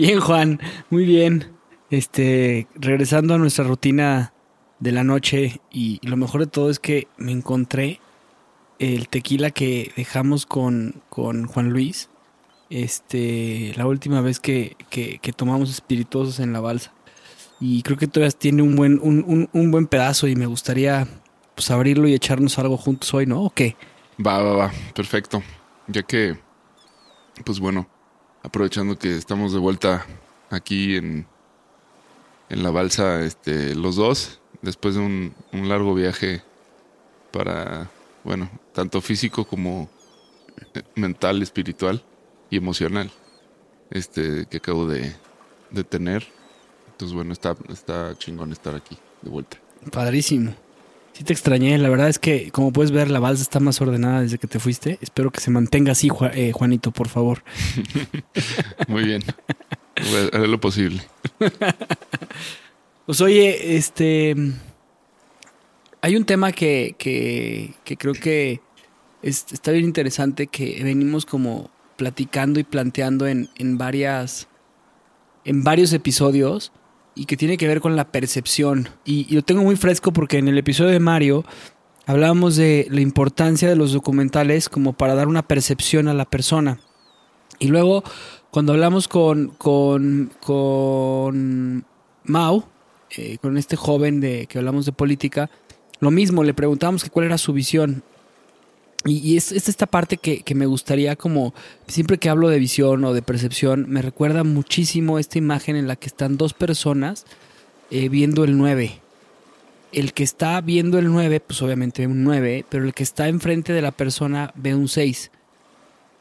Bien, Juan, muy bien. Este, regresando a nuestra rutina de la noche y lo mejor de todo es que me encontré el tequila que dejamos con, con Juan Luis. Este, la última vez que, que- tomamos espirituosos en la balsa. Y creo que todavía tiene un buen, un, un- un buen pedazo y me gustaría pues abrirlo y echarnos algo juntos hoy, ¿no? ¿O qué? Va, va, va, perfecto. Ya que, pues bueno, aprovechando que estamos de vuelta aquí en, en la balsa, este, los dos, después de un, un largo viaje para, bueno, tanto físico como eh, mental, espiritual y emocional, este, que acabo de, de tener. Entonces, bueno, está, está chingón estar aquí de vuelta. Padrísimo. Sí te extrañé, la verdad es que como puedes ver la balsa está más ordenada desde que te fuiste. Espero que se mantenga así, Ju- eh, Juanito, por favor. Muy bien. A hacer lo posible. Pues oye, este... Hay un tema que, que, que creo que es- está bien interesante que venimos como platicando y planteando en, en varias... en varios episodios y que tiene que ver con la percepción. Y, y lo tengo muy fresco porque en el episodio de Mario hablábamos de la importancia de los documentales como para dar una percepción a la persona. Y luego, cuando hablamos con, con, con Mau, eh, con este joven de que hablamos de política, lo mismo, le preguntábamos que cuál era su visión. Y, y es, es esta parte que, que me gustaría como, siempre que hablo de visión o de percepción, me recuerda muchísimo esta imagen en la que están dos personas eh, viendo el 9. El que está viendo el 9, pues obviamente ve un 9, pero el que está enfrente de la persona ve un 6.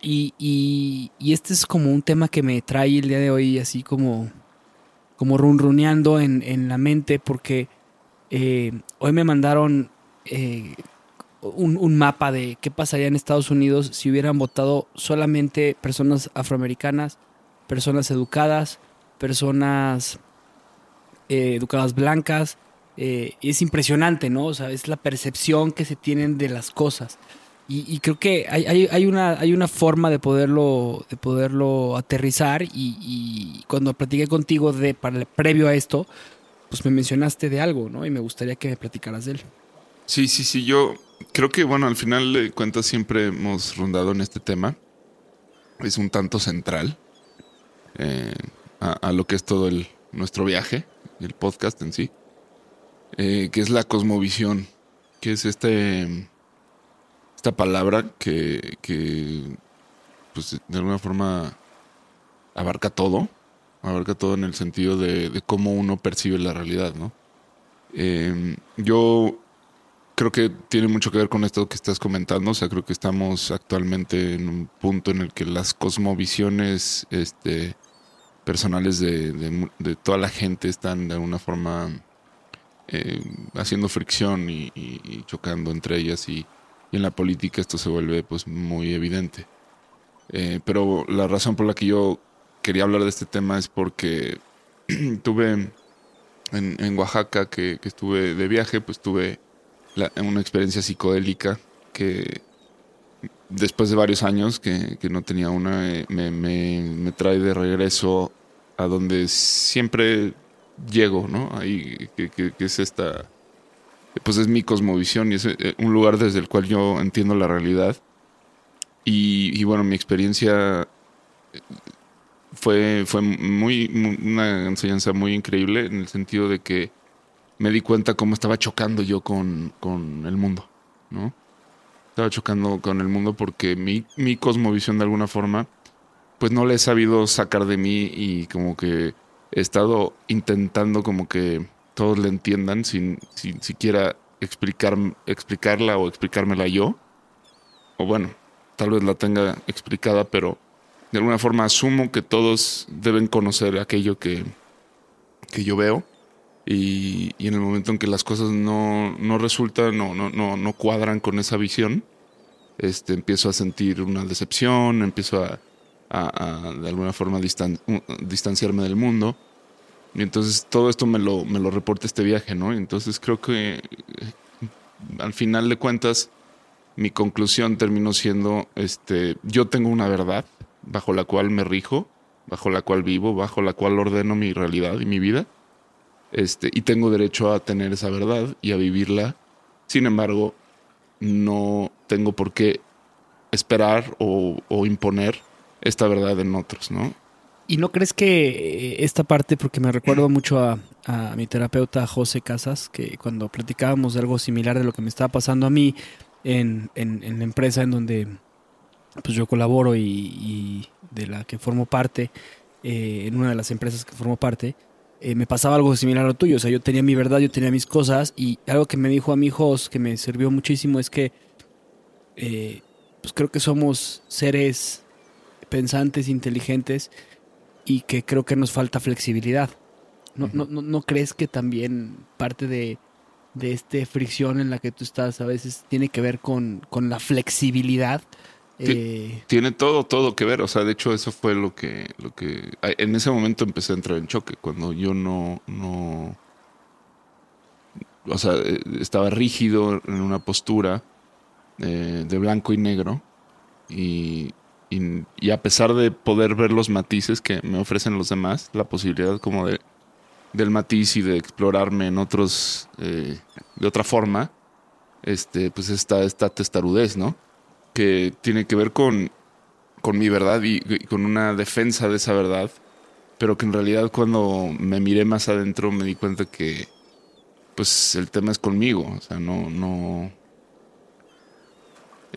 Y, y, y este es como un tema que me trae el día de hoy así como, como runruneando en, en la mente porque eh, hoy me mandaron eh, un, un mapa de qué pasaría en Estados Unidos si hubieran votado solamente personas afroamericanas, personas educadas, personas eh, educadas blancas. eh, es impresionante, ¿no? O sea, es la percepción que se tienen de las cosas. Y, y creo que hay, hay, hay una, hay una forma de poderlo, de poderlo aterrizar. Y, y cuando platiqué contigo de, para, previo a esto, pues me mencionaste de algo, ¿no? Y me gustaría que me platicaras de él. Sí, sí, sí. Yo creo que, bueno, al final de cuentas siempre hemos rondado en este tema. Es un tanto central eh, a, lo que es todo el, nuestro viaje, el podcast en sí, eh, que es la cosmovisión, que es este esta palabra que, que pues de alguna forma abarca todo, abarca todo en el sentido de, de cómo uno percibe la realidad, ¿no? Eh, yo creo que tiene mucho que ver con esto que estás comentando. O sea, creo que estamos actualmente en un punto en el que las cosmovisiones este, personales de, toda la gente están de alguna forma eh, haciendo fricción y, chocando entre ellas y, en la política esto se vuelve pues muy evidente. Eh, pero la razón por la que yo quería hablar de este tema es porque tuve en, Oaxaca que estuve de viaje, pues tuve una experiencia psicodélica que después de varios años que, que no tenía una, eh, me, me- trae de regreso a donde siempre llego, ¿no? Ahí que, que- es esta, pues es mi cosmovisión y es eh, un lugar desde el cual yo entiendo la realidad. Y, bueno, mi experiencia eh, fue, fue muy- una enseñanza muy increíble en el sentido de que me di cuenta cómo estaba chocando yo con, con el mundo, ¿no? Estaba chocando con el mundo porque mi, mi cosmovisión de alguna forma, pues no le he sabido sacar de mí y como que he estado intentando como que todos la entiendan sin, sin siquiera explicar, explicarla o explicármela yo. O bueno, tal vez la tenga explicada, pero de alguna forma asumo que todos deben conocer aquello que, que yo veo. Y, en el momento en que las cosas no, no resultan, no, no, no, no cuadran con esa visión, este, empiezo a sentir una decepción, empiezo a, de alguna forma distan- distanciarme del mundo. Y entonces todo esto me lo, me lo reporta este viaje, ¿no? Entonces creo que eh, al final de cuentas mi conclusión terminó siendo, este, yo tengo una verdad bajo la cual me rijo, bajo la cual vivo, bajo la cual ordeno mi realidad y mi vida. Este, y tengo derecho a tener esa verdad y a vivirla. Sin embargo, no tengo por qué esperar o, imponer esta verdad en otros, ¿no? ¿Y no crees que eh, esta parte, porque me recuerdo mucho a, mi terapeuta José Casas, que cuando platicábamos de algo similar de lo que me estaba pasando a mí en, en- la empresa en donde pues yo colaboro y, y de la que formo parte, eh, en una de las empresas que formo parte, eh, me pasaba algo similar a lo tuyo. O sea, yo tenía mi verdad, yo tenía mis cosas y algo que me dijo a mi Jos, que me sirvió muchísimo, es que eh, pues creo que somos seres pensantes, inteligentes y que creo que nos falta flexibilidad. ¿No, no, no, no crees que también parte de, de esta fricción en la que tú estás a veces tiene que ver con, con la flexibilidad? Eh, Tiene todo, todo que ver. O sea, de hecho, eso fue lo que, lo que. En ese momento empecé a entrar en choque. Cuando yo no. no o sea, eh, estaba rígido en una postura eh, de blanco y negro. Y, y, y a pesar de poder ver los matices que me ofrecen los demás, la posibilidad como de del matiz y de explorarme en otros. eh, de otra forma, este, pues está esta testarudez, ¿no? Que tiene que ver con, con mi verdad y, con una defensa de esa verdad, pero que en realidad cuando me miré más adentro me di cuenta que pues el tema es conmigo, o sea, no, no,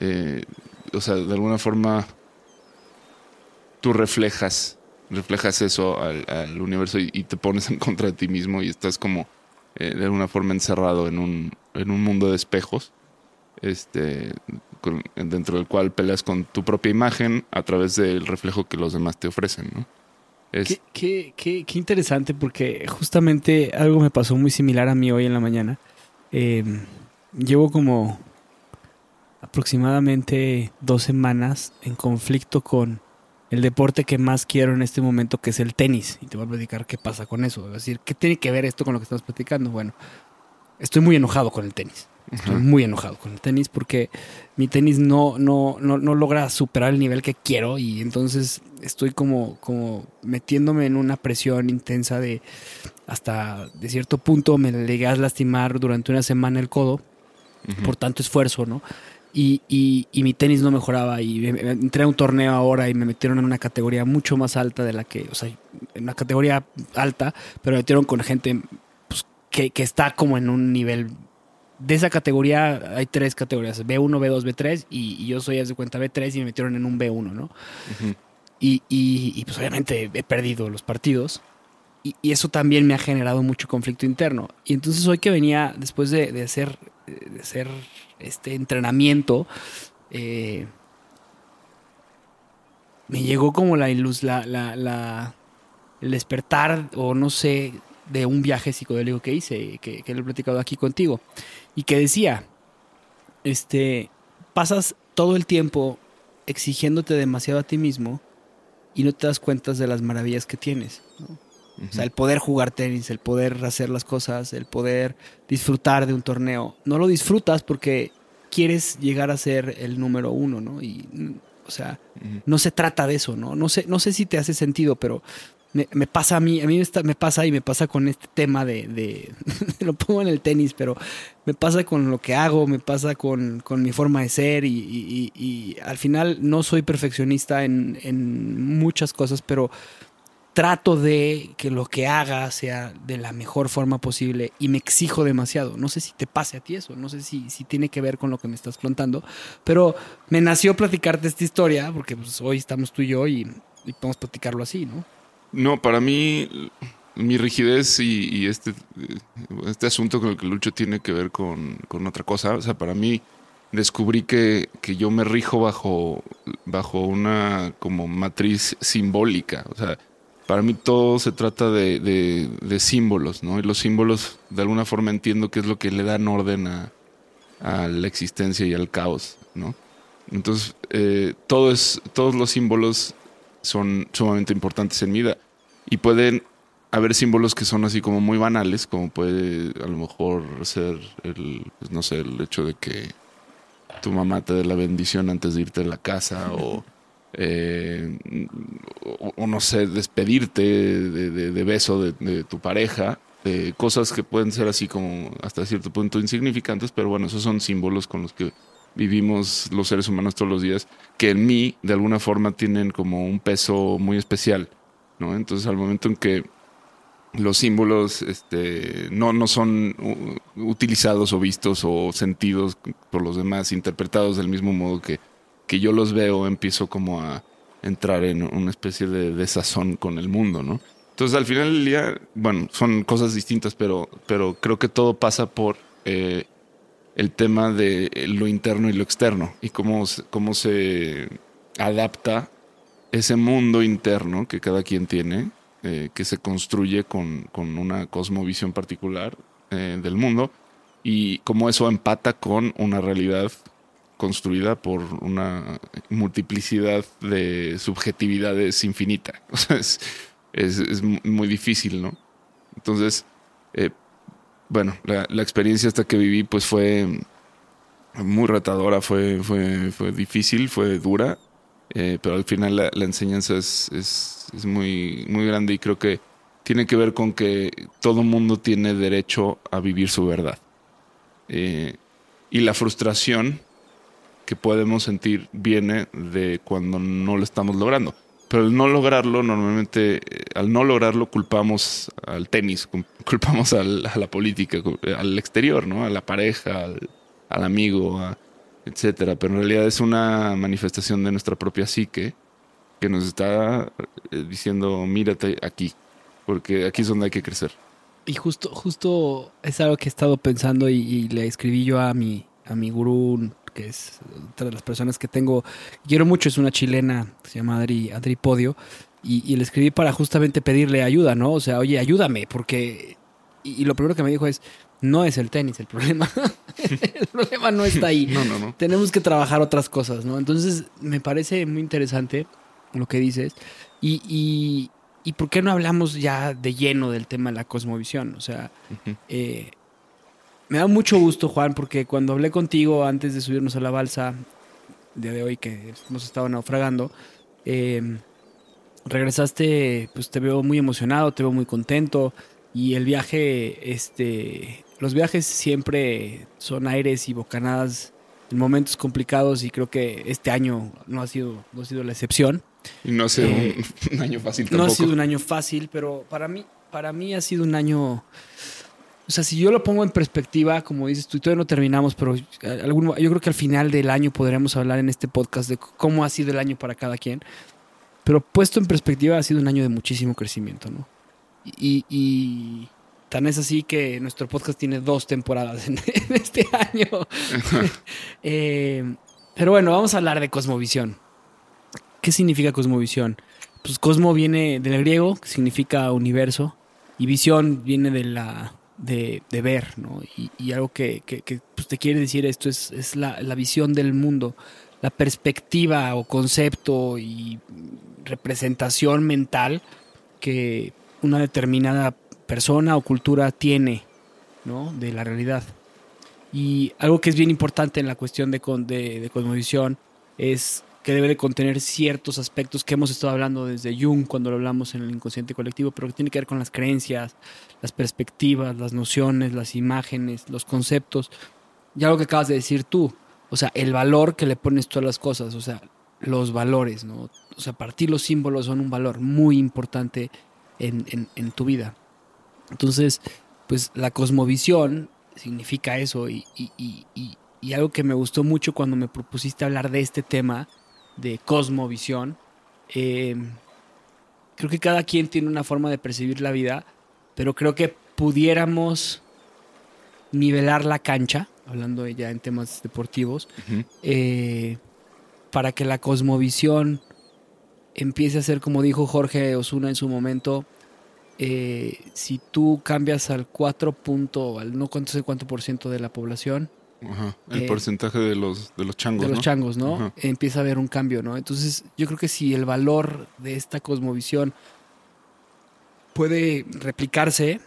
eh, o sea, de alguna forma tú reflejas, reflejas eso al, universo y, y te pones en contra de ti mismo y estás como eh, de alguna forma encerrado en un, en un mundo de espejos este, con- dentro del cual peleas con tu propia imagen a través del reflejo que los demás te ofrecen, ¿no? Es, Qué, qué- qué- qué interesante, porque justamente algo me pasó muy similar a mí hoy en la mañana. Eh, llevo como aproximadamente dos semanas en conflicto con el deporte que más quiero en este momento, que es el tenis. Y te voy a platicar qué pasa con eso. Es decir, ¿qué tiene que ver esto con lo que estamos platicando? Bueno, estoy muy enojado con el tenis. Estoy muy enojado con el tenis porque mi tenis no, no, no, no logra superar el nivel que quiero y entonces estoy como, como metiéndome en una presión intensa de hasta de cierto punto me llegué a lastimar durante una semana el codo por tanto esfuerzo, ¿no? Y, y, y mi tenis no mejoraba y me- me- entré a un torneo ahora y me metieron en una categoría mucho más alta de la que, o sea, en una categoría alta, pero me metieron con gente pues, que, que está como en un nivel de esa categoría hay tres categorías, B1, B2, B3 y, y yo soy, haz de cuenta, B3 y me metieron en un B1, ¿no? Y, y- y, pues obviamente he perdido los partidos. Y, eso también me ha generado mucho conflicto interno. Y entonces hoy que venía, después de, de hacer, de hacer este entrenamiento, eh, me llegó como la la, la, el despertar o no sé, de un viaje psicodélico que hice, que, que lo he platicado aquí contigo, y que decía, este, pasas todo el tiempo exigiéndote demasiado a ti mismo y no te das cuenta de las maravillas que tienes. ¿no? O sea, el poder jugar tenis, el poder hacer las cosas, el poder disfrutar de un torneo. No lo disfrutas porque quieres llegar a ser el número uno, ¿no? Y, o sea, no se trata de eso, ¿no? No sé, no sé si te hace sentido, pero me, pasa a mí, a mí me, pasa y me pasa con este tema de, lo pongo en el tenis, pero me pasa con lo que hago, me pasa con, con mi forma de ser y al final no soy perfeccionista en, en muchas cosas, pero trato de que lo que haga sea de la mejor forma posible y me exijo demasiado. No sé si te pase a ti eso, no sé si, si tiene que ver con lo que me estás contando, pero me nació platicarte esta historia porque pues, hoy estamos tú y yo y, y podemos platicarlo así, ¿no? No, para mí mi rigidez y, este, este asunto con el que lucho tiene que ver con, con otra cosa. O sea, para mí descubrí que, que yo me rijo bajo, bajo una como matriz simbólica. O sea, para mí todo se trata de, de- de símbolos, ¿no? Y los símbolos, de alguna forma entiendo que es lo que le dan orden a, a la existencia y al caos, ¿no? Entonces, eh, todo es, todos los símbolos son sumamente importantes en mi vida. Y pueden haber símbolos que son así como muy banales, como puede a lo mejor ser el, pues, no sé, el hecho de que tu mamá te dé la bendición antes de irte de la casa o, eh, o, o no sé, despedirte de, de- de beso de, de tu pareja. cosas que pueden ser así como hasta cierto punto insignificantes, pero bueno, esos son símbolos con los que vivimos los seres humanos todos los días, que en mí de alguna forma tienen como un peso muy especial, ¿no? Entonces al momento en que los símbolos este, no, no son utilizados o vistos o sentidos por los demás, interpretados del mismo modo que, que yo los veo, empiezo como a entrar en una especie de desazón con el mundo, ¿no? Entonces al final del día, bueno, son cosas distintas, pero, pero creo que todo pasa por eh, el tema de lo interno y lo externo y cómo, cómo se adapta ese mundo interno que cada quien tiene, eh, que se construye con, con una cosmovisión particular eh, del mundo y cómo eso empata con una realidad construida por una multiplicidad de subjetividades infinita. Es, es, es muy difícil, ¿no? Entonces, eh, bueno, la, experiencia hasta que viví pues fue muy retadora, fue, fue, fue difícil, fue dura, eh, pero al final la, la enseñanza es, es, es muy, muy grande y creo que tiene que ver con que todo mundo tiene derecho a vivir su verdad. Eh, y la frustración que podemos sentir viene de cuando no lo estamos logrando. Pero al no lograrlo, normalmente, eh, al no lograrlo, culpamos al tenis, cul- culpamos al- a la política, al exterior, ¿no? A la pareja, al, al amigo, a- etcétera. Pero en realidad es una manifestación de nuestra propia psique que nos está eh, diciendo, mírate aquí, porque aquí es donde hay que crecer. Y justo, justo es algo que he estado pensando y, y le escribí yo a mi, a mi gurú, que es otra de las personas que tengo, quiero mucho, es una chilena, se llama Adri, Adri Podio, y, y le escribí para justamente pedirle ayuda, ¿no? O sea, oye, ayúdame, porque... Y, y lo primero que me dijo es, no es el tenis el problema, el problema no está ahí. No, no, no. Tenemos que trabajar otras cosas, ¿no? Entonces, me parece muy interesante lo que dices. Y, y, ¿y por qué no hablamos ya de lleno del tema de la cosmovisión? O sea, Ujú. eh, me da mucho gusto, Juan, porque cuando hablé contigo antes de subirnos a la balsa, el día de hoy que hemos estado naufragando, eh, regresaste, pues te veo muy emocionado, te veo muy contento y el viaje, este, los viajes siempre son aires y bocanadas en momentos complicados y creo que este año no ha sido, no ha sido la excepción. Y no ha sido Eh, un, un año fácil No tampoco. ha sido un año fácil, pero para mí, para mí ha sido un año. O sea, si yo lo pongo en perspectiva, como dices tú, y todavía no terminamos, pero algún- yo creo que al final del año podremos hablar en este podcast de cómo ha sido el año para cada quien. Pero puesto en perspectiva, ha sido un año de muchísimo crecimiento, ¿no? Y, y tan es así que nuestro podcast tiene dos temporadas en, en este año. Eh, pero bueno, vamos a hablar de cosmovisión. ¿Qué significa cosmovisión? pues cosmo viene del griego, que significa universo, y visión viene de la de, ver, ¿no? Y, algo que, pues, te quiere decir esto es, la, visión del mundo, la perspectiva o concepto y representación mental que una determinada persona o cultura tiene, ¿no? De la realidad. Y algo que es bien importante en la cuestión de, de, de cosmovisión es que debe de contener ciertos aspectos que hemos estado hablando desde Jung cuando lo hablamos en el inconsciente colectivo, pero que tiene que ver con las creencias, las perspectivas, las nociones, las imágenes, los conceptos. Y algo que acabas de decir tú, o sea, el valor que le pones tú a las cosas, o sea, los valores, ¿no? O sea, para ti los símbolos son un valor muy importante en, tu vida. Entonces, pues la cosmovisión significa eso y- y- y algo que me gustó mucho cuando me propusiste hablar de este tema de cosmovisión, eh, creo que cada quien tiene una forma de percibir la vida, pero creo que pudiéramos nivelar la cancha, hablando ya en temas deportivos, eh, para que la cosmovisión empiece a ser, como dijo Jorge Osuna en su momento, eh, si tú cambias al 4 punto, al no sé cuánto por ciento de la población, Ajá. El Eh, porcentaje de los, de los changos, de los ¿no? changos, ¿no? Ajá. Empieza a haber un cambio, ¿no? Entonces, yo creo que si el valor de esta cosmovisión puede replicarse,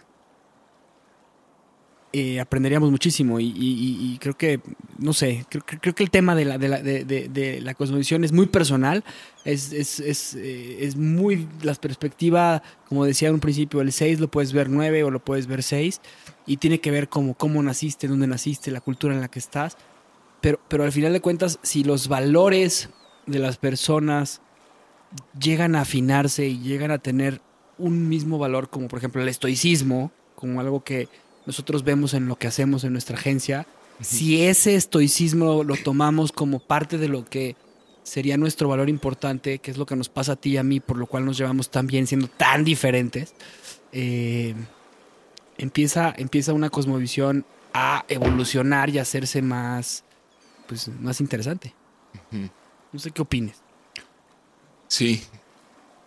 eh, aprenderíamos muchísimo. Y, y- y- creo que, no sé, creo, creo- creo que el tema de la, de la, de, de- de la cosmovisión es muy personal, es, es, es, eh, es muy la perspectiva, como decía en un principio, el 6 lo puedes ver 9 o lo puedes ver 6, y tiene que ver como cómo naciste, dónde naciste, la cultura en la que estás. Pero, pero al final de cuentas, si los valores de las personas llegan a afinarse y llegan a tener un mismo valor, como por ejemplo el estoicismo, como algo que nosotros vemos en lo que hacemos en nuestra agencia, si ese estoicismo lo tomamos como parte de lo que sería nuestro valor importante, que es lo que nos pasa a ti y a mí, por lo cual nos llevamos tan bien siendo tan diferentes, eh, empieza, empieza una cosmovisión a evolucionar y a hacerse más, pues, más interesante. No sé qué opines. Sí.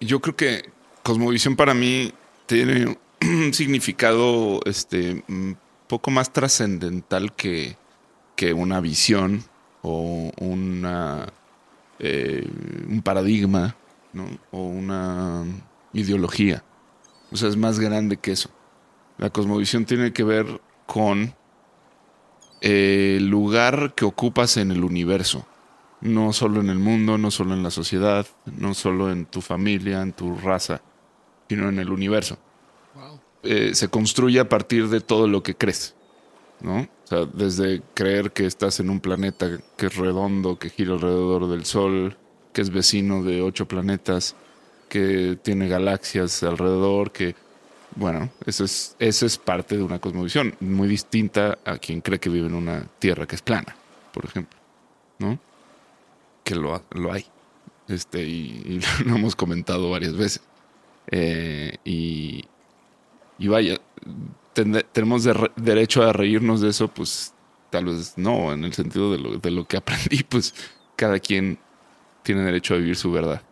Yo creo que Cosmovisión para mí tiene un significado este un poco más trascendental que, que una visión o una eh, un paradigma. O una ideología. O sea, es más grande que eso. La cosmovisión tiene que ver con eh, el lugar que ocupas en el universo no solo en el mundo, no solo en la sociedad, no solo en tu familia, en tu raza, sino en el universo. Eh, se construye a partir de todo lo que crees, ¿no? O sea, desde creer que estás en un planeta que es redondo, que gira alrededor del Sol, que es vecino de ocho planetas, que tiene galaxias alrededor, que, bueno, eso es, eso es parte de una cosmovisión muy distinta a quien cree que vive en una Tierra que es plana, por ejemplo, ¿no? que lo, lo hay. Este, y, y lo hemos comentado varias veces. Eh, y, y vaya, tenemos de re- derecho a reírnos de eso, pues tal vez no, en el sentido de lo, de lo que aprendí, pues cada quien tiene derecho a vivir su verdad.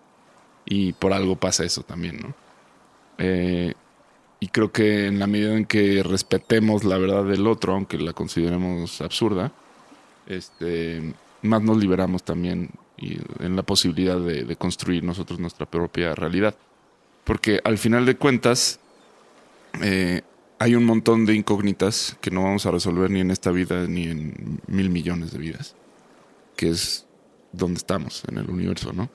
Y por algo pasa eso también, ¿no? Eh, y creo que en la medida en que respetemos la verdad del otro, aunque la consideremos absurda, este, más nos liberamos también y en la posibilidad de construir nosotros nuestra propia realidad. Porque al final de cuentas, eh, hay un montón de incógnitas que no vamos a resolver ni en esta vida ni en mil millones de vidas, que es donde estamos en el universo, ¿no?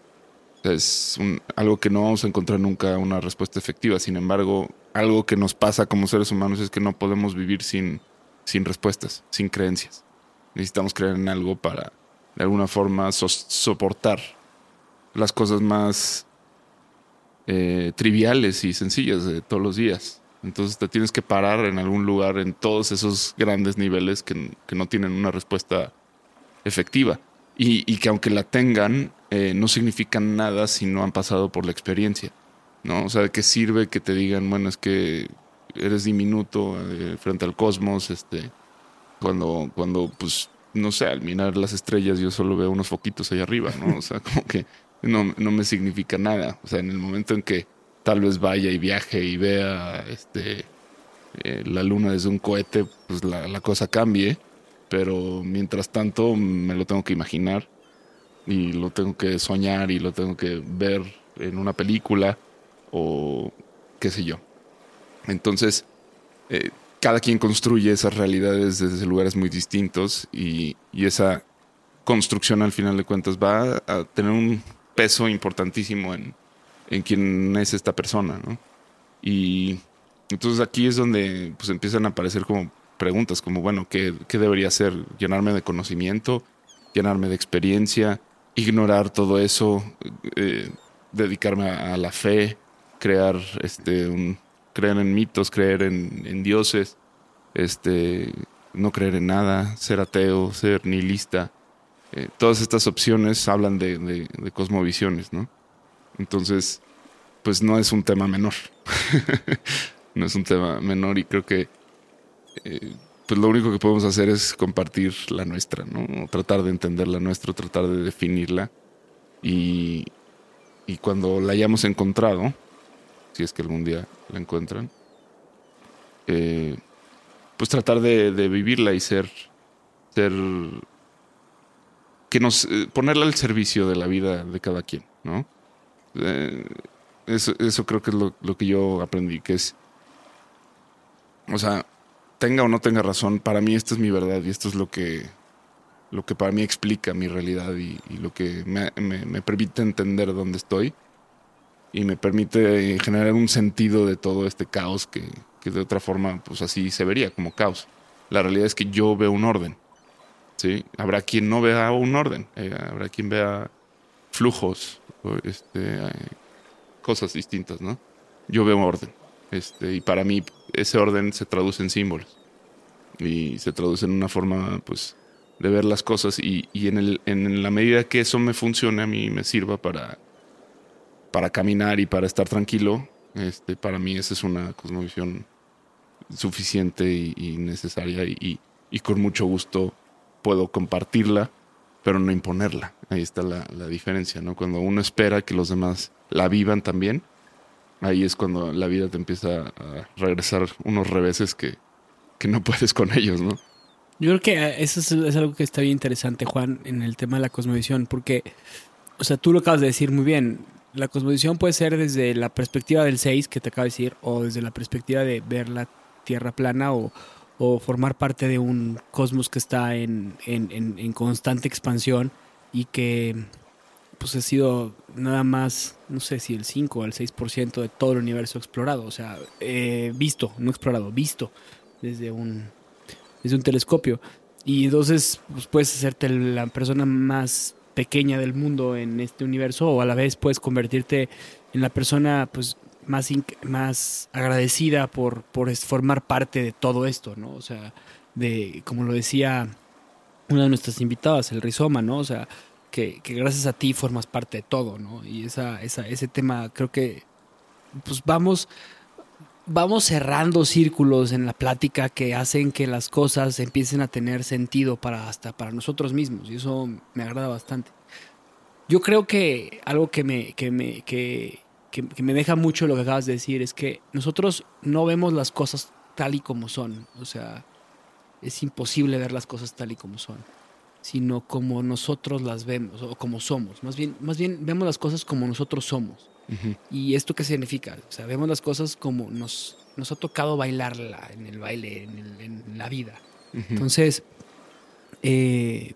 Es un- algo que no vamos a encontrar nunca una respuesta efectiva. Sin embargo, algo que nos pasa como seres humanos es que no podemos vivir sin, sin respuestas, sin creencias. Necesitamos creer en algo para, de alguna forma, soportar las cosas más eh, triviales y sencillas de todos los días. Entonces te tienes que parar en algún lugar en todos esos grandes niveles que, que no tienen una respuesta efectiva. Y, y que aunque la tengan, eh, no significan nada si no han pasado por la experiencia. ¿no? O sea, ¿de qué sirve que te digan, bueno, es que eres diminuto eh, frente al cosmos, este, cuando, cuando, pues, no sé, al mirar las estrellas yo solo veo unos foquitos ahí arriba, ¿no? O sea, como que no, no me significa nada. O sea, en el momento en que tal vez vaya y viaje y vea este, eh, la luna desde un cohete, pues la, cosa cambie. Pero mientras tanto me lo tengo que imaginar y lo tengo que soñar y lo tengo que ver en una película o qué sé yo. Entonces, eh, cada quien construye esas realidades desde lugares muy distintos y, y esa construcción al final de cuentas va a tener un peso importantísimo en, en quién es esta persona, ¿no? Y entonces aquí es donde pues empiezan a aparecer como preguntas, como, bueno, ¿qué, qué debería hacer? ¿Llenarme de conocimiento? ¿Llenarme de experiencia? ¿Ignorar todo eso? Eh, ¿Dedicarme a, la fe? ¿Crear este, un, creer en mitos? ¿Creer en, dioses? Este, no creer en nada, ser ateo, ser nihilista. Eh, todas estas opciones hablan de, cosmovisiones, ¿no? Entonces, pues no es un tema menor. no es un tema menor y creo que eh, pues lo único que podemos hacer es compartir la nuestra, ¿no? Tratar de entender la nuestra, tratar de definirla y, y cuando la hayamos encontrado, si es que algún día la encuentran, eh, pues tratar de, de, vivirla y ser, ser que nos eh, ponerla al servicio de la vida de cada quien, ¿no? Eh, eso, eso, creo que es lo, lo, que yo aprendí, que es, o sea, tenga o no tenga razón, para mí esta es mi verdad y esto es lo que, lo que para mí explica mi realidad y, lo que me, me, permite entender dónde estoy y me permite generar un sentido de todo este caos que, que de otra forma, pues así se vería como caos. La realidad es que yo veo un orden. ¿sí? Habrá quien no vea un orden, eh, habrá quien vea flujos, este, eh, cosas distintas, ¿no? Yo veo orden. Este, y para mí ese orden se traduce en símbolos. Y se traduce en una forma, pues, de ver las cosas. Y, y en, el, en la medida que eso me funcione, a mí me sirva para, para caminar y para estar tranquilo, este, para mí esa es una cosmovisión suficiente y, necesaria. Y, con mucho gusto puedo compartirla, pero no imponerla. Ahí está la, la diferencia, ¿no? Cuando uno espera que los demás la vivan también, ahí es cuando la vida te empieza a regresar unos reveses que, que no puedes con ellos, ¿no? Yo creo que eso es, es, algo que está bien interesante, Juan, en el tema de la cosmovisión, porque, o sea, tú lo acabas de decir muy bien. La cosmovisión puede ser desde la perspectiva del 6, que te acabo de decir, o desde la perspectiva de ver la Tierra plana, o, o formar parte de un cosmos que está en, en, en, constante expansión y que pues ha sido nada más, no sé si el 5 o el 6% de todo el universo explorado, o sea, eh, visto, no explorado, visto desde un, desde un telescopio. Y entonces pues puedes hacerte la persona más pequeña del mundo en este universo o a la vez puedes convertirte en la persona pues más, más agradecida por, por formar parte de todo esto, ¿no? O sea, de, como lo decía una de nuestras invitadas, el rizoma, ¿no? O sea, que, que, gracias a ti formas parte de todo, ¿no? Y esa, esa, ese tema creo que pues vamos, vamos cerrando círculos en la plática que hacen que las cosas empiecen a tener sentido para hasta para nosotros mismos y eso me agrada bastante. Yo creo que algo que me, que me, que, que, que me deja mucho lo que acabas de decir es que nosotros no vemos las cosas tal y como son. O sea, es imposible ver las cosas tal y como son sino como nosotros las vemos o como somos. Más bien, más bien vemos las cosas como nosotros somos. Uh -huh. ¿Y esto qué significa? O sea, vemos las cosas como nos, nos ha tocado bailarla en el baile, en, el, en la vida. Uh -huh. Entonces, eh,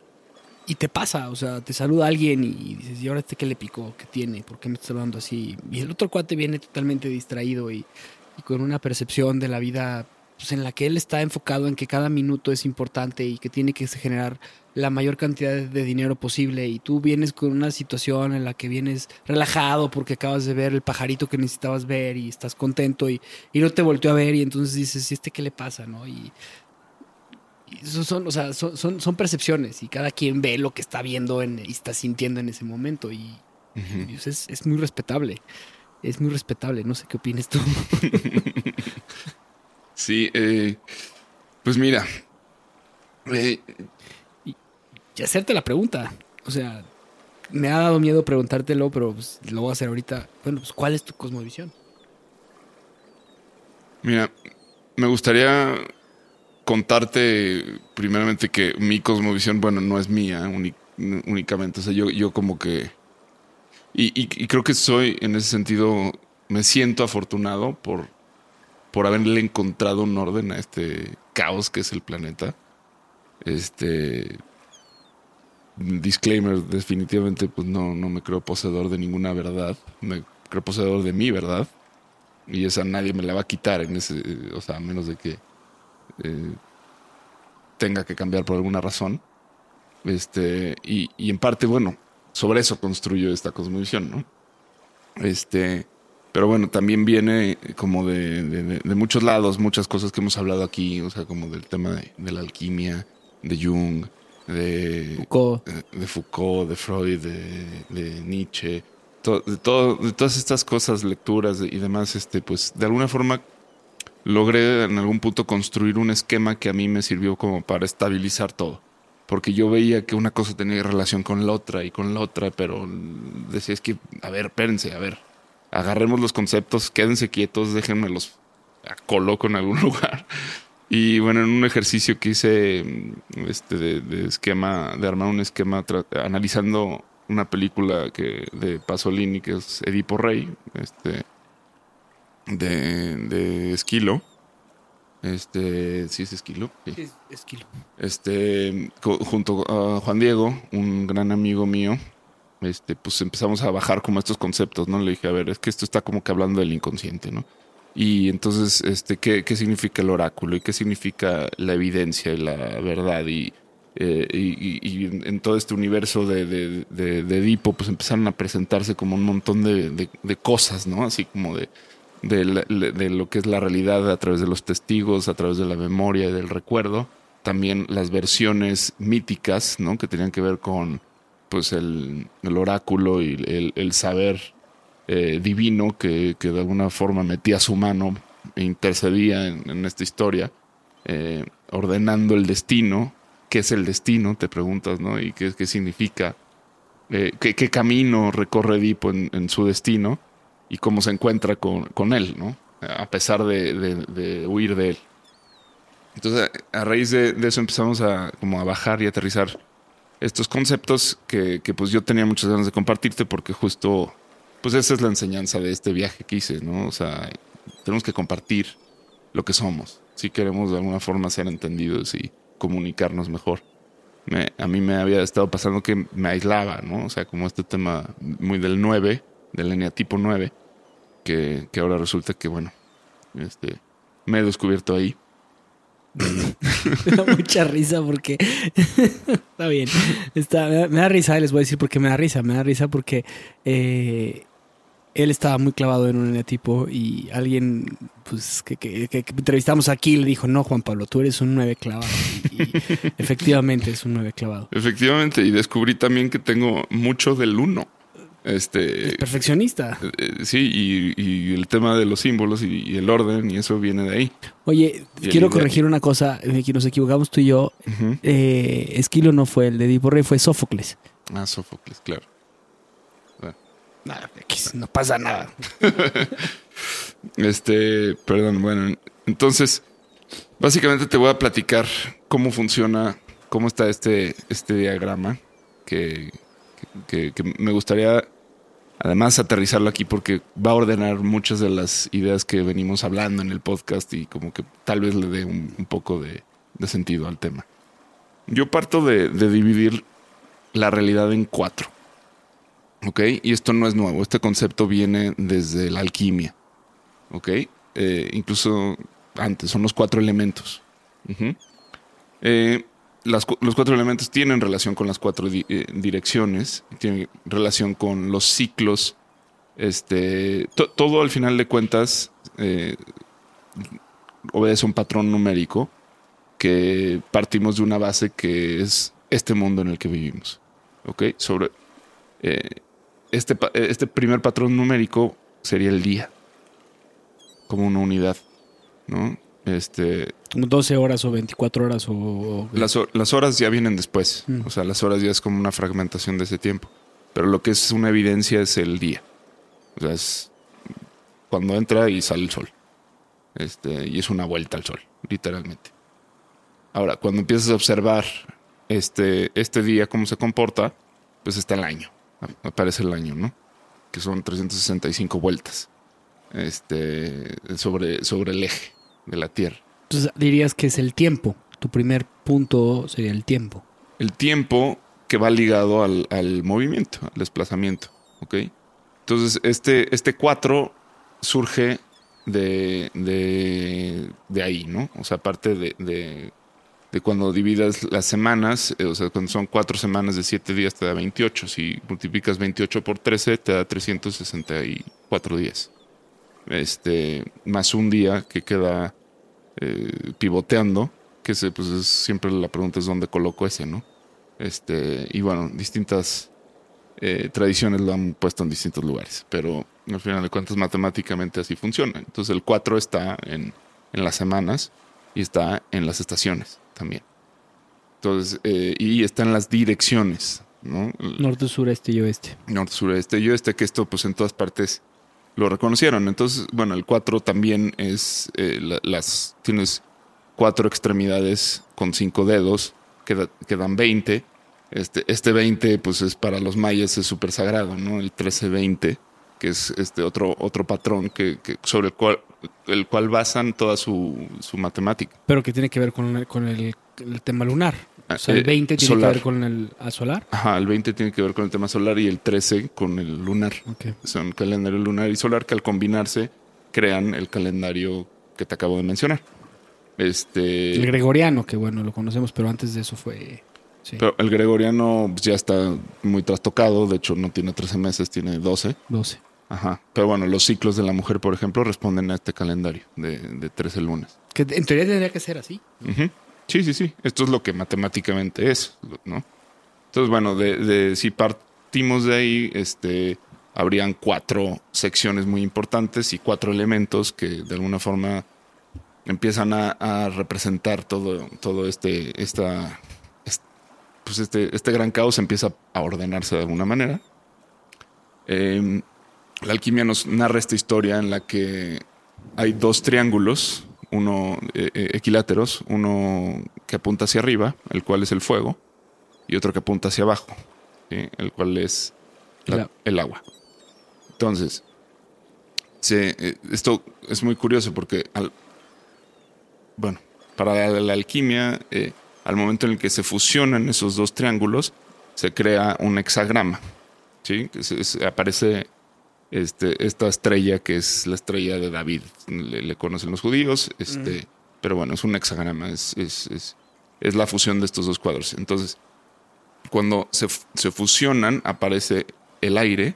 y te pasa, o sea, te saluda alguien y dices, ¿y ahora este qué le picó? ¿Qué tiene? ¿Por qué me está saludando así? Y el otro cuate viene totalmente distraído y, con una percepción de la vida pues, en la que él está enfocado en que cada minuto es importante y que tiene que generar la mayor cantidad de dinero posible y tú vienes con una situación en la que vienes relajado porque acabas de ver el pajarito que necesitabas ver y estás contento y, y no te volteó a ver y entonces dices, ¿y este qué le pasa? ¿no? Son, o sea, son, son, son, percepciones y cada quien ve lo que está viendo en, y está sintiendo en ese momento y, uh -huh. y es, es muy respetable. Es muy respetable, no sé qué opinas tú. sí, eh, pues mira, eh, y hacerte la pregunta. O sea, me ha dado miedo preguntártelo, pero pues, lo voy a hacer ahorita. Bueno, pues ¿cuál es tu cosmovisión? Mira, me gustaría contarte primeramente que mi cosmovisión, bueno, no es mía únicamente. O sea, yo, yo como que... Y, y- y creo que soy, en ese sentido, me siento afortunado por, por haberle encontrado un orden a este caos que es el planeta. Este... Disclaimer, definitivamente pues no, no me creo poseedor de ninguna verdad. Me creo poseedor de mi verdad. Y esa nadie me la va a quitar en ese, o sea, a menos de que eh, tenga que cambiar por alguna razón. Este, y, y en parte, bueno, sobre eso construyo esta cosmovisión, ¿no? Este, pero bueno, también viene como de, de- muchos lados, muchas cosas que hemos hablado aquí, o sea, como del tema de, de la alquimia, de Jung, de, Foucault. eh, de Foucault, de Freud, de, de Nietzsche, to- de, todo, de todas estas cosas, lecturas y demás, este, pues de alguna forma logré en algún punto construir un esquema que a mí me sirvió como para estabilizar todo. Porque yo veía que una cosa tenía relación con la otra y con la otra, pero decía es que, a ver, espérense, a ver, agarremos los conceptos, quédense quietos, déjenmelos coloco en algún lugar. Y bueno, en un ejercicio que hice mm, este, de, de esquema, de armar un esquema analizando una película que de Pasolini, que es Edipo Rey, este, de, de Esquilo. Este, sí es Esquilo. Sí. Es- Esquilo. Este, junto a Juan Diego, un gran amigo mío, este, pues empezamos a bajar como estos conceptos, ¿no? Le dije, a ver, es que esto está como que hablando del inconsciente, ¿no? Y entonces, este, ¿qué, qué significa el oráculo? ¿Y qué significa la evidencia y la verdad? Y, eh, y, y- y en, en todo este universo de, de, de- de Edipo, pues empezaron a presentarse como un montón de- de cosas, ¿no? Así como de, de, lo que es la realidad a través de los testigos, a través de la memoria y del recuerdo. También las versiones míticas, ¿no? Que tenían que ver con pues el, el oráculo y el, el saber eh, divino que, que de alguna forma metía su mano e intercedía en, esta historia, eh, ordenando el destino. ¿Qué es el destino? Te preguntas, ¿no? ¿Y qué, qué significa? Eh, ¿qué, qué camino recorre Edipo en su destino? Y cómo se encuentra con, con él, ¿no? A pesar de, de- de huir de él. Entonces, a raíz de, de eso empezamos a, como a bajar y aterrizar estos conceptos que, que, pues yo tenía muchas ganas de compartirte porque justo pues esa es la enseñanza de este viaje que hice, ¿no? O sea, tenemos que compartir lo que somos si queremos de alguna forma ser entendidos y comunicarnos mejor. Me- a mí me había estado pasando que me aislaba, ¿no? O sea, como este tema muy del 9, del eneatipo 9, que, que ahora resulta que, bueno, este, me he descubierto ahí. Me da mucha risa porque. Está bien. Está, me, da, me da risa, les voy a decir por qué me da risa. Me da risa porque eh, él estaba muy clavado en un eneatipo y alguien, pues, que, que- entrevistamos aquí le dijo: No, Juan Pablo, tú eres un nueve clavado. Y, y efectivamente es un nueve clavado. Efectivamente, y descubrí también que tengo mucho del 1. Este, Es perfeccionista. Eh, sí, y, y el tema de los símbolos y, y el orden, y eso viene de ahí. Oye, Y quiero corregir una cosa. eh, que Nos equivocamos tú y yo. Eh, Esquilo no fue el de Edipo Rey, fue Sófocles. Ah, Sófocles, claro. Nada, X, no pasa nada. Este, perdón, bueno, entonces, básicamente te voy a platicar cómo funciona, cómo está este, este diagrama, que, que, que me gustaría además aterrizarlo aquí porque va a ordenar muchas de las ideas que venimos hablando en el podcast y como que tal vez le dé un, poco de, sentido al tema. Yo parto de, dividir la realidad en cuatro. ¿Ok? Y esto no es nuevo. Este concepto viene desde la alquimia. ¿Ok? Eh, incluso antes, son los cuatro elementos. Eh, las los cuatro elementos tienen relación con las cuatro eh, direcciones, tienen relación con los ciclos. Este, to- todo al final de cuentas eh, obedece un patrón numérico que partimos de una base que es este mundo en el que vivimos. ¿Ok? Sobre eh, este, eh, este primer patrón numérico sería el día, como una unidad, ¿no? Este, Como 12 horas o 24 horas o... o- las, ho- las horas ya vienen después, Mm. o sea, las horas ya es como una fragmentación de ese tiempo. Pero lo que es una evidencia es el día. O sea, es cuando entra y sale el sol. Este, y es una vuelta al sol, literalmente. Ahora, cuando empiezas a observar este, este día, cómo se comporta, pues está el año. Aparece el año, ¿no? Que son 365 vueltas este, sobre, sobre el eje de la Tierra. Entonces dirías que es el tiempo. Tu primer punto sería el tiempo. El tiempo que va ligado al, al movimiento, al desplazamiento. ¿Ok? Entonces, este, este 4 surge de, de, de ahí, ¿no? O sea, aparte de, de, de cuando dividas las semanas, eh, o sea, cuando son cuatro semanas de siete días te da 28. Si multiplicas 28 por 13 te da 364 días. Este, más un día que queda eh, pivoteando, que se, pues es, siempre la pregunta es dónde coloco ese, ¿no? Este, y bueno, distintas eh, tradiciones lo han puesto en distintos lugares, pero al final de cuentas matemáticamente así funciona. Entonces el 4 está en, en las semanas y está en las estaciones también. Entonces, eh, y está en las direcciones, ¿no? Norte, sureste y oeste. Norte, sureste y oeste, que esto pues en todas partes lo reconocieron. Entonces, bueno, el 4 también es, eh, la- las, tienes cuatro extremidades con cinco dedos, queda- quedan 20. Este, este 20, pues es para los mayas es súper sagrado, ¿no? El 13-20, que es este otro, otro patrón que, que- sobre el cual, el cual basan toda su, su matemática. Pero que tiene que ver con, con el tema lunar. O sea, Eh, el 20 tiene solar. que ver con el a solar. Ajá, el 20 tiene que ver con el tema solar y el 13 con el lunar. Ok. Son calendario lunar y solar que al combinarse crean el calendario que te acabo de mencionar. Este, El gregoriano, que bueno, lo conocemos, pero antes de eso fue... Sí, pero el gregoriano pues, ya está muy trastocado, de hecho no tiene 13 meses, tiene 12. 12. Ajá. Pero bueno, los ciclos de la mujer, por ejemplo, responden a este calendario de, de 13 lunas. Que en teoría tendría que ser así. Ujú. Sí, sí, sí. Esto es lo que matemáticamente es, ¿no? Entonces, bueno, de, si partimos de ahí, este, habrían cuatro secciones muy importantes y cuatro elementos que de alguna forma empiezan a, representar todo, todo este, esta, es- pues este, este gran caos empieza a ordenarse de alguna manera. Eh, la alquimia nos narra esta historia en la que hay dos triángulos, uno eh, eh, equiláteros, uno que apunta hacia arriba, el cual es el fuego, y otro que apunta hacia abajo, ¿sí? el cual es la- El agua. Entonces, se- eh, esto es muy curioso porque, al- bueno, para la, la alquimia, eh, al momento en el que se fusionan esos dos triángulos, se crea un hexagrama, ¿sí? Que se- se- aparece este, esta estrella que es la estrella de David. Le, le conocen los judíos, este, pero bueno, es un hexagrama, es, es, es, es la fusión de estos dos cuadros. Entonces, cuando se, se fusionan, aparece el aire,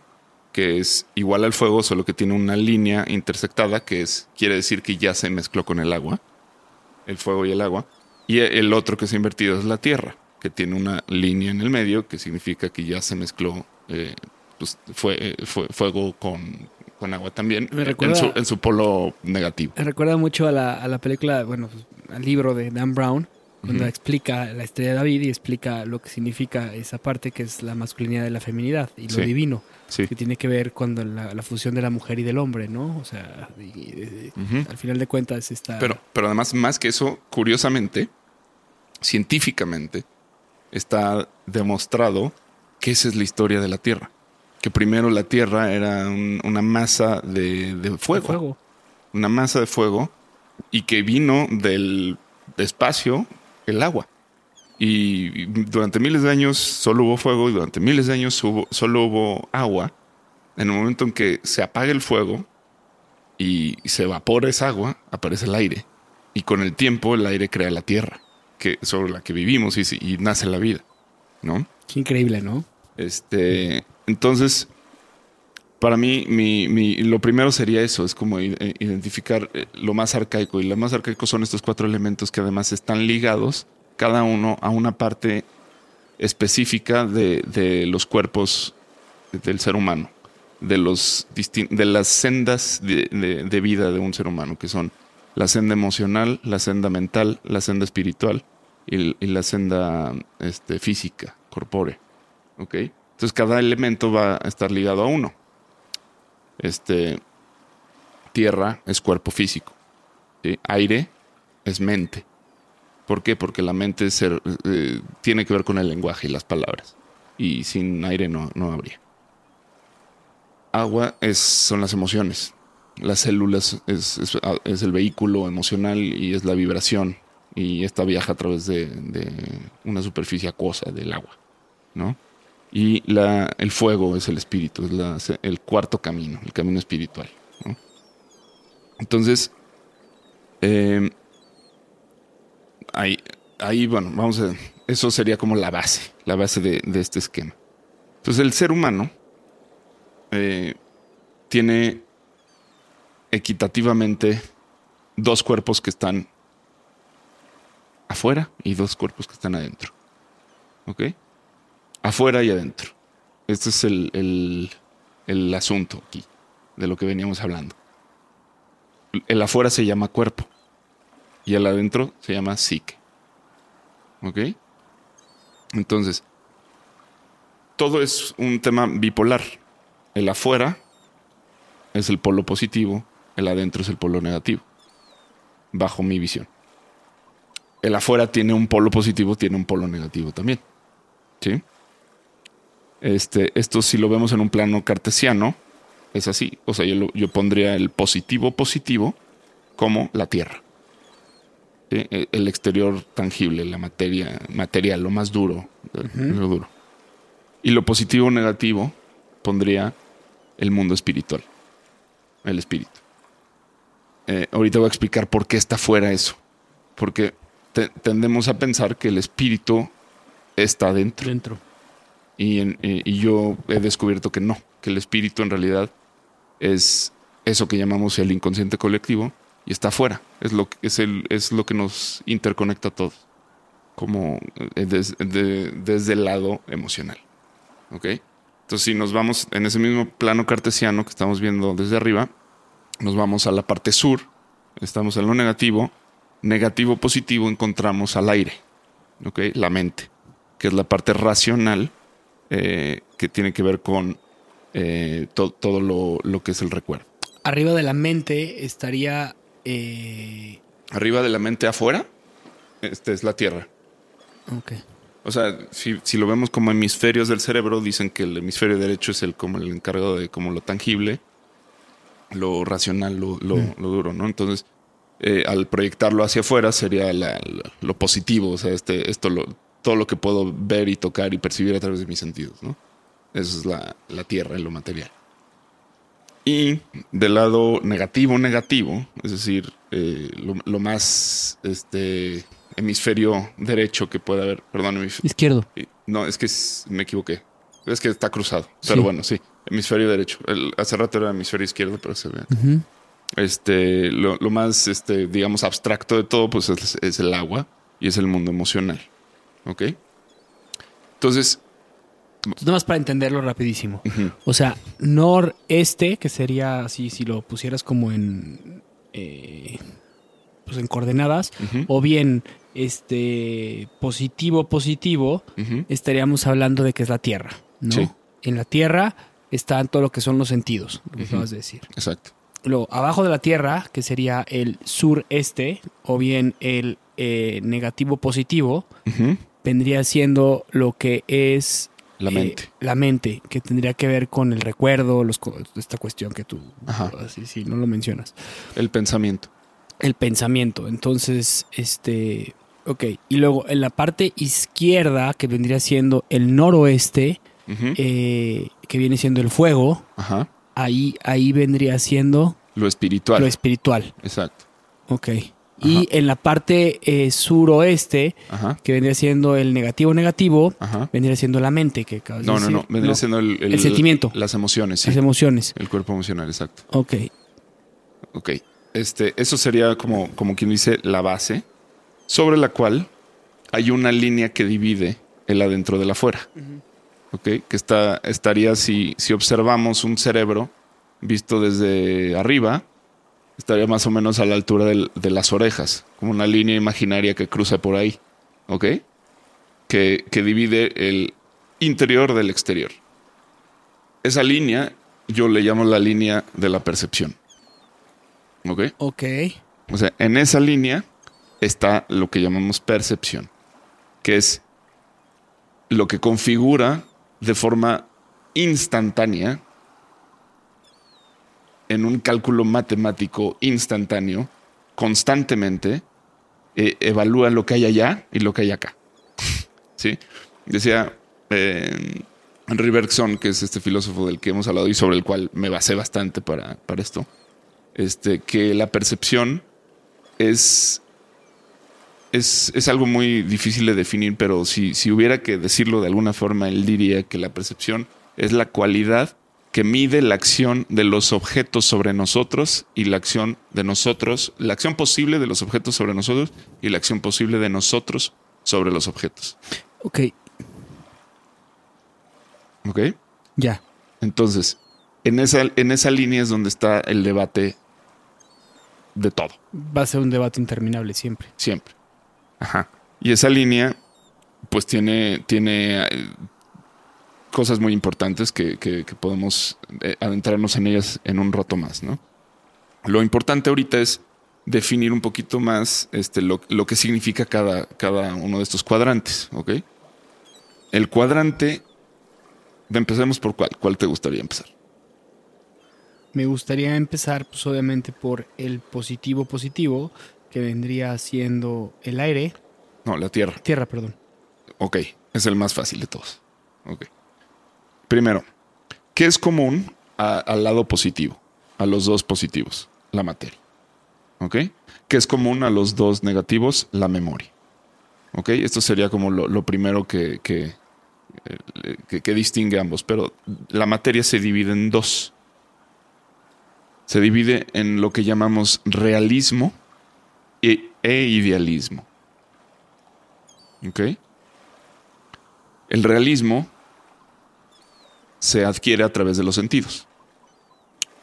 que es igual al fuego, solo que tiene una línea intersectada, que es, quiere decir que ya se mezcló con el agua, el fuego y el agua. Y el otro que se ha invertido es la tierra, que tiene una línea en el medio, que significa que ya se mezcló eh, pues, fue, fue fuego con, con agua también, Me en recuerda- su, en su polo negativo. Me recuerda mucho a la, a la película, bueno, pues, al libro de Dan Brown, cuando Ujú. explica la estrella de David y explica lo que significa esa parte que es la masculinidad y la feminidad y lo Sí. divino, Sí. que tiene que ver con la, la fusión de la mujer y del hombre, ¿no? O sea, y- al final de cuentas está... Pero, pero además, más que eso, curiosamente, científicamente, está demostrado que esa es la historia de la Tierra. Que primero la Tierra era un- una masa de, de fuego, fuego. una masa de fuego, y que vino del espacio el agua. Y durante miles de años solo hubo fuego y durante miles de años hubo- solo hubo agua. En el momento en que se apaga el fuego y se evapora esa agua, aparece el aire. Y con el tiempo el aire crea la tierra que, sobre la que vivimos y, y nace la vida. ¿No? Qué increíble, ¿no? Este, entonces, para mí, mi, mi- lo primero sería eso, es como eh, identificar eh, lo más arcaico. Y lo más arcaico son estos cuatro elementos que además están ligados, cada uno a una parte específica de, de los cuerpos del ser humano, de, los de las sendas de, vida de un ser humano, que son la senda emocional, la senda mental, la senda espiritual y, y la senda este, física, corpórea. ¿Ok? Entonces cada elemento va a estar ligado a uno. Este, tierra es cuerpo físico. Aire es mente. ¿Por qué? Porque la mente eh, tiene que ver con el lenguaje y las palabras. Y sin aire no, no habría. Agua es, son las emociones. Las células es, es- es el vehículo emocional y es la vibración. Y esta viaja a través de, de una superficie acuosa del agua. ¿no? Y el fuego es el espíritu, es el cuarto camino, el camino espiritual. Entonces, eh, ahí, bueno, vamos a. Eso sería como la base, la base de, de este esquema. Entonces, el ser humano eh, tiene equitativamente dos cuerpos que están afuera y dos cuerpos que están adentro. ¿Ok? Afuera y adentro. Este es el, el- el asunto aquí, de lo que veníamos hablando. El afuera se llama cuerpo y el adentro se llama psique. ¿Ok? Entonces, todo es un tema bipolar. El afuera es el polo positivo, el adentro es el polo negativo, bajo mi visión. El afuera tiene un polo positivo, tiene un polo negativo también. ¿Sí? Este, esto si lo vemos en un plano cartesiano, es así. O sea, yo, lo- yo pondría el positivo positivo como la Tierra. ¿Sí? E- El exterior tangible, la materia, material, lo más duro, lo duro. Y lo positivo negativo pondría el mundo espiritual, el espíritu. Eh, ahorita voy a explicar por qué está fuera eso. Porque te- tendemos a pensar que el espíritu está dentro. Dentro. Y, en- y yo he descubierto que no, que el espíritu en realidad es eso que llamamos el inconsciente colectivo y está afuera. Es lo, es el, es lo que nos interconecta a todos, como eh, des- de- desde el lado emocional. ¿Ok? Entonces, si nos vamos en ese mismo plano cartesiano que estamos viendo desde arriba, nos vamos a la parte sur, estamos en lo negativo, negativo positivo encontramos al aire, ¿ok? La mente, que es la parte racional eh, que tiene que ver con eh, to- todo lo, lo que es el recuerdo. Arriba de la mente estaría. eh, Arriba de la mente afuera, este es la Tierra. ok. O sea, si, si lo vemos como hemisferios del cerebro, dicen que el hemisferio derecho es el como el encargado de como lo tangible, lo racional, lo, lo- lo duro, ¿no? Entonces, eh, al proyectarlo hacia afuera sería la- la- lo positivo, o sea, este, esto lo, todo lo que puedo ver y tocar y percibir a través de mis sentidos, ¿no? Eso es la, la tierra en lo material. Y del lado negativo, negativo, es decir, eh, lo, lo más este, hemisferio derecho que pueda haber, perdón, Izquierdo. no, es que es- me equivoqué. Es que está cruzado. Pero Sí. bueno, sí. Hemisferio derecho. El- hace rato era hemisferio izquierdo, pero se ve. Ujú. Este, lo, lo más, este, digamos, abstracto de todo, pues es, es el agua y es el mundo emocional. ¿Ok? Entonces, Entonces, Nada más para entenderlo rapidísimo. O sea, noreste, que sería así, si lo pusieras como en. eh, pues en coordenadas. O bien, este. Positivo, positivo. Estaríamos hablando de que es la Tierra. ¿no? Sí. En la Tierra están todo lo que son los sentidos, lo que acabas de decir. exacto. Luego, abajo de la Tierra, que sería el sureste, o bien el eh, negativo positivo, Ujú. Vendría siendo lo que es La eh, mente. la mente, que tendría que ver con el recuerdo, los, esta cuestión que tú, Ajá. así, sí, no lo mencionas. El pensamiento. El pensamiento. Entonces, este, ok. Y luego en la parte izquierda, que vendría siendo el noroeste, eh, que viene siendo el fuego, Ajá. ahí, ahí vendría siendo Lo espiritual. lo espiritual. exacto. Ok. Y en la parte eh, suroeste, Ajá. que vendría siendo el negativo negativo, Ajá. vendría siendo la mente, que acabas de No, no, decir. no. Vendría siendo el, El sentimiento. Las emociones, sí. Las emociones. El cuerpo emocional, exacto. Ok. Ok. Este, eso sería como, como quien dice la base, sobre la cual hay una línea que divide el adentro del afuera. Ok. Que está, estaría si, si observamos un cerebro visto desde arriba, estaría más o menos a la altura del- de las orejas, como una línea imaginaria que cruza por ahí. Ok. Que, que divide el interior del exterior. esa línea yo le llamo la línea de la percepción. ¿Ok? Ok. O sea, en esa línea está lo que llamamos percepción, que es lo que configura de forma instantánea en un cálculo matemático instantáneo, constantemente, eh, evalúa lo que hay allá y lo que hay acá. ¿Sí? Decía eh, Henry Bergson, que es este filósofo del que hemos hablado y sobre el cual me basé bastante para, para esto, este, que la percepción es, es, es algo muy difícil de definir, pero si, si hubiera que decirlo de alguna forma, él diría que la percepción es la cualidad que mide la acción de los objetos sobre nosotros y la acción de nosotros, la acción posible de los objetos sobre nosotros y la acción posible de nosotros sobre los objetos. Ok. ¿Ok? Ya. Entonces, en esa, en esa línea es donde está el debate de todo, Va a ser un debate interminable siempre. siempre. Ajá. Y esa línea, pues tiene, tiene cosas muy importantes que, que- que podemos eh, adentrarnos en ellas en un rato más, ¿no? Lo importante ahorita es definir un poquito más este, lo, lo que significa cada, cada uno de estos cuadrantes, ¿ok? El cuadrante, empecemos por cuál. ¿Cuál te gustaría empezar? Me gustaría empezar, pues obviamente, por el positivo positivo, que vendría siendo el aire. No, la Tierra. Tierra, perdón. Ok, es el más fácil de todos. Ok. Primero, ¿qué es común al lado positivo? A los dos positivos, la materia. ¿Ok? ¿Qué es común a los dos negativos? La memoria. ¿Ok? Esto sería como lo, primero que, que, eh, que distingue ambos. Pero la materia se divide en dos. Se divide en lo que llamamos realismo e, e idealismo. ¿Ok? El realismo se adquiere a través de los sentidos.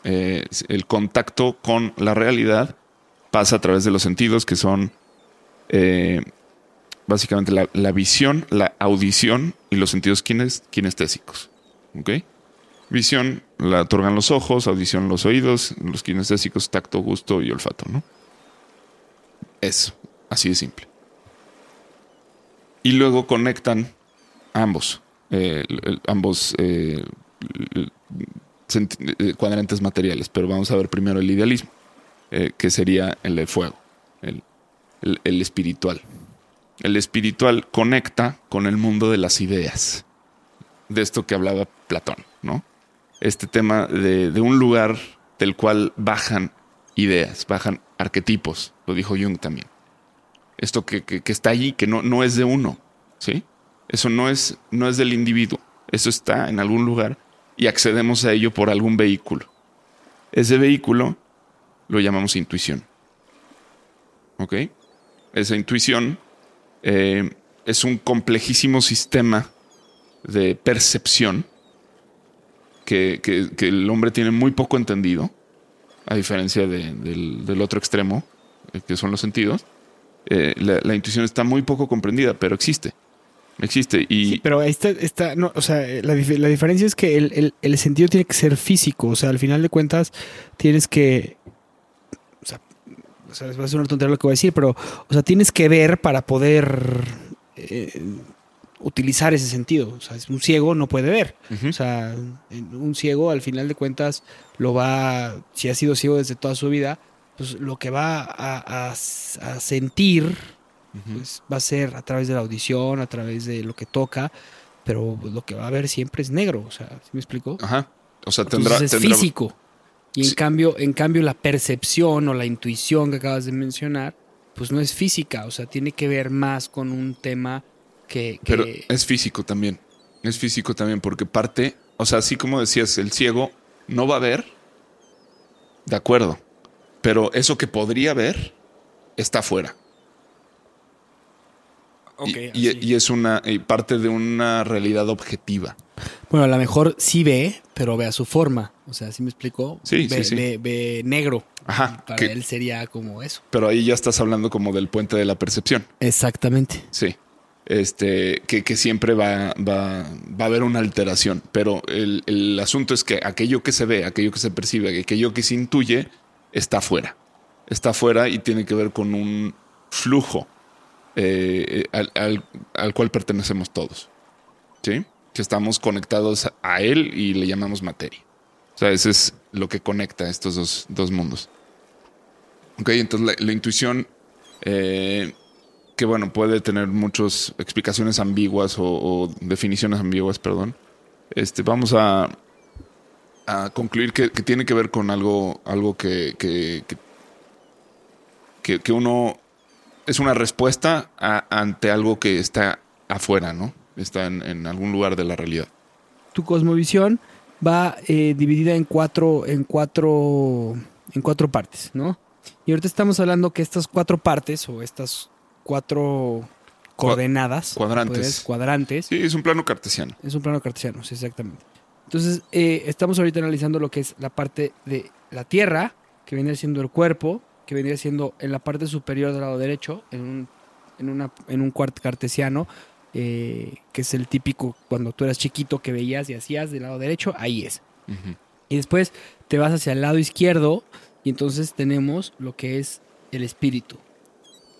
Eh, el contacto con la realidad pasa a través de los sentidos, que son eh, básicamente la, visión, la audición y los sentidos kines- kinestésicos. ¿Ok? Visión la otorgan los ojos, audición los oídos, los kinestésicos, tacto, gusto y olfato, ¿no? Eso, así de simple. Y luego conectan ambos, eh, ambos eh, eh, cuadrantes materiales, pero vamos a ver primero el idealismo, que sería el de fuego, el, espiritual. El espiritual conecta con el mundo de las ideas, de esto que hablaba Platón, ¿no? Este tema de, un lugar del cual bajan ideas, bajan arquetipos, lo dijo Jung también esto que, está allí, que no es de uno, ¿sí? Eso no es, no es del individuo, eso está en algún lugar y accedemos a ello por algún vehículo. Ese vehículo lo llamamos intuición, ¿ok? Esa intuición eh, es un complejísimo sistema de percepción que, que- el hombre tiene muy poco entendido, a diferencia de- del, del otro extremo, eh, que son los sentidos eh, la intuición está muy poco comprendida, pero existe. Existe. Y Sí, pero ahí está, está no, o sea, la, dif- la diferencia es que el, el- el sentido tiene que ser físico, o sea, al final de cuentas tienes que, o sea, o sea, va a ser una tontería lo que voy a decir, pero, o sea, tienes que ver para poder eh, utilizar ese sentido, o sea, un ciego no puede ver, o sea, un ciego al final de cuentas lo va, si ha sido ciego desde toda su vida, pues lo que va a, a- a sentir pues va a ser a través de la audición, a través de lo que toca, pero lo que va a ver siempre es negro, o sea, ¿sí me explico? Ajá. O sea, Entonces tendrá. es tendrá- físico. Y en cambio, en cambio la percepción o la intuición que acabas de mencionar, pues no es física, o sea, tiene que ver más con un tema que, que- Pero es físico también. Es físico también, porque parte. O sea, así como decías, el ciego no va a ver. De acuerdo. Pero eso que podría ver está afuera. Y, y- así. y es una y parte de una realidad objetiva. Bueno, a lo mejor sí ve, pero ve a su forma, o sea, ¿sí me explico? Sí, ve, sí, sí. Ve, ve negro. Ajá, Para que- él sería como eso. Pero ahí ya estás hablando como del puente de la percepción. Exactamente. Sí. este, que, que siempre va, va, va a haber una alteración. Pero el, el asunto es que aquello que se ve, aquello que se percibe, aquello que se intuye, está afuera. Está afuera y tiene que ver con un flujo eh, al, al- al cual pertenecemos todos. ¿Sí? Que estamos conectados a él y le llamamos materia. O sea, ese es lo que conecta estos dos, dos mundos. Ok, entonces la, intuición, eh, que bueno, puede tener muchas explicaciones ambiguas o, definiciones ambiguas, perdón. Este, vamos a, a concluir que, que tiene que ver con algo, algo que, que- que uno es una respuesta a- ante algo que está afuera, ¿no? Está en, en algún lugar de la realidad. Tu cosmovisión va eh, dividida en cuatro, en cuatro, en cuatro partes, ¿no? Y ahorita estamos hablando que estas cuatro partes o estas cuatro coordenadas, cuadrantes. cuadrantes, Sí, es un plano cartesiano. es un plano cartesiano, sí, exactamente. Entonces, eh, estamos ahorita analizando lo que es la parte de la Tierra, que viene siendo el cuerpo, que vendría siendo en la parte superior del lado derecho, en un, en una, en un cuart cartesiano, eh, que es el típico cuando tú eras chiquito que veías y hacías del lado derecho, ahí es. Y después te vas hacia el lado izquierdo y entonces tenemos lo que es el espíritu.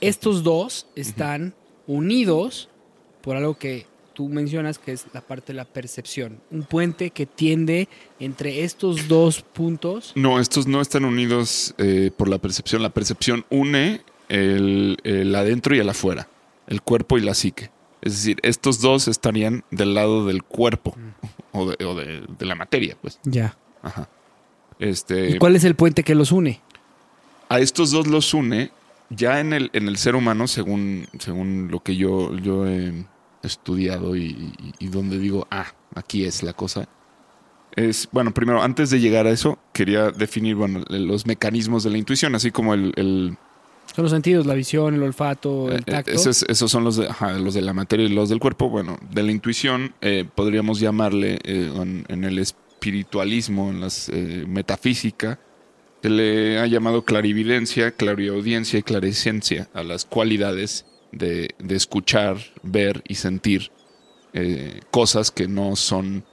Estos dos están unidos por algo que tú mencionas que es la parte de la percepción. Un puente que tiende entre estos dos puntos. No, estos no están unidos eh, por la percepción. La percepción une el, el adentro y el afuera, el cuerpo y la psique. Es decir, estos dos estarían del lado del cuerpo o, de, o de- de la materia, pues. Ya. Ajá. Este, ¿Y cuál es el puente que los une? a estos dos los une ya en el, en el ser humano, según, según lo que yo, yo he estudiado y, y- y donde digo, ah, aquí es la cosa. Es, bueno, primero, antes de llegar a eso, quería definir, bueno, los mecanismos de la intuición, así como el, el, Son los sentidos, la visión, el olfato, el Eh, tacto. Esos, esos son los de, ajá, los de la materia y los del cuerpo. Bueno, de la intuición eh, podríamos llamarle eh, en, en el espiritualismo, en la metafísica, se le ha llamado clarividencia, clariaudiencia y clariscencia a las cualidades de, de escuchar, ver y sentir eh, cosas que no son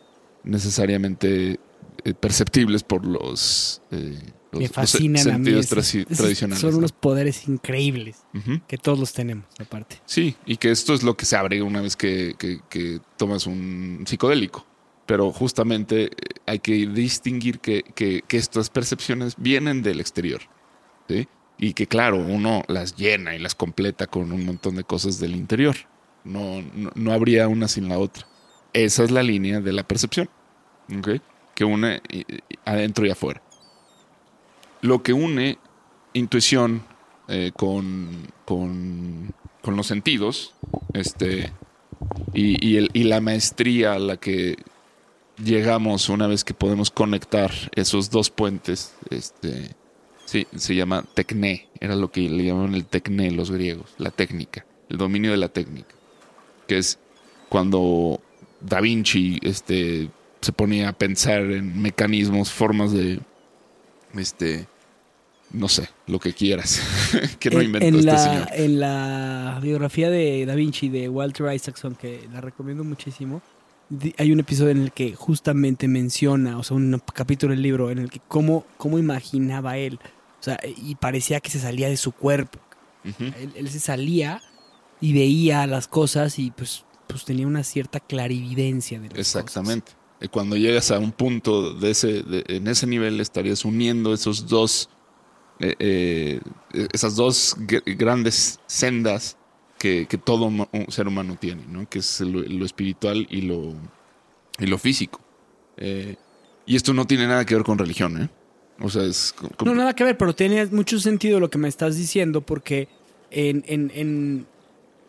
necesariamente eh, perceptibles por los, eh, los- Me los fascinan a mí. tradicionales. Son ¿no? unos poderes increíbles que todos los tenemos, aparte. Sí, y que esto es lo que se abre una vez que, que- que tomas un psicodélico. Pero justamente eh, hay que distinguir que, que- que estas percepciones vienen del exterior. ¿sí? Y que claro, uno las llena y las completa con un montón de cosas del interior. No, no, no habría una sin la otra. Esa es la línea de la percepción. ¿ok? Que une eh, eh, adentro y afuera. Lo que une intuición eh, con, con, con los sentidos este, y, y el- y la maestría a la que llegamos una vez que podemos conectar esos dos puentes, este, sí, se llama tecné, era lo que le llamaban el tecné los griegos, la técnica, el dominio de la técnica, que es cuando Da Vinci este, se ponía a pensar en mecanismos, formas de, este, no sé, lo que quieras, que no en, inventó en este la, señor. en la biografía de Da Vinci de Walter Isaacson, que la recomiendo muchísimo, hay un episodio en el que justamente menciona, o sea, un capítulo del libro en el que cómo, cómo imaginaba él. O sea, y parecía que se salía de su cuerpo. Él, él se salía y veía las cosas y pues, pues tenía una cierta clarividencia de las Exactamente. Y Cuando llegas a un punto de ese, de- en ese nivel, estarías uniendo esos dos, eh, eh, esas dos gr- grandes sendas que, que todo ser humano tiene, ¿no? Que es lo, lo espiritual y lo, y lo físico. Eh, y esto no tiene nada que ver con religión, ¿eh? O sea, es... No, nada que ver, pero tiene mucho sentido lo que me estás diciendo porque en, en, en,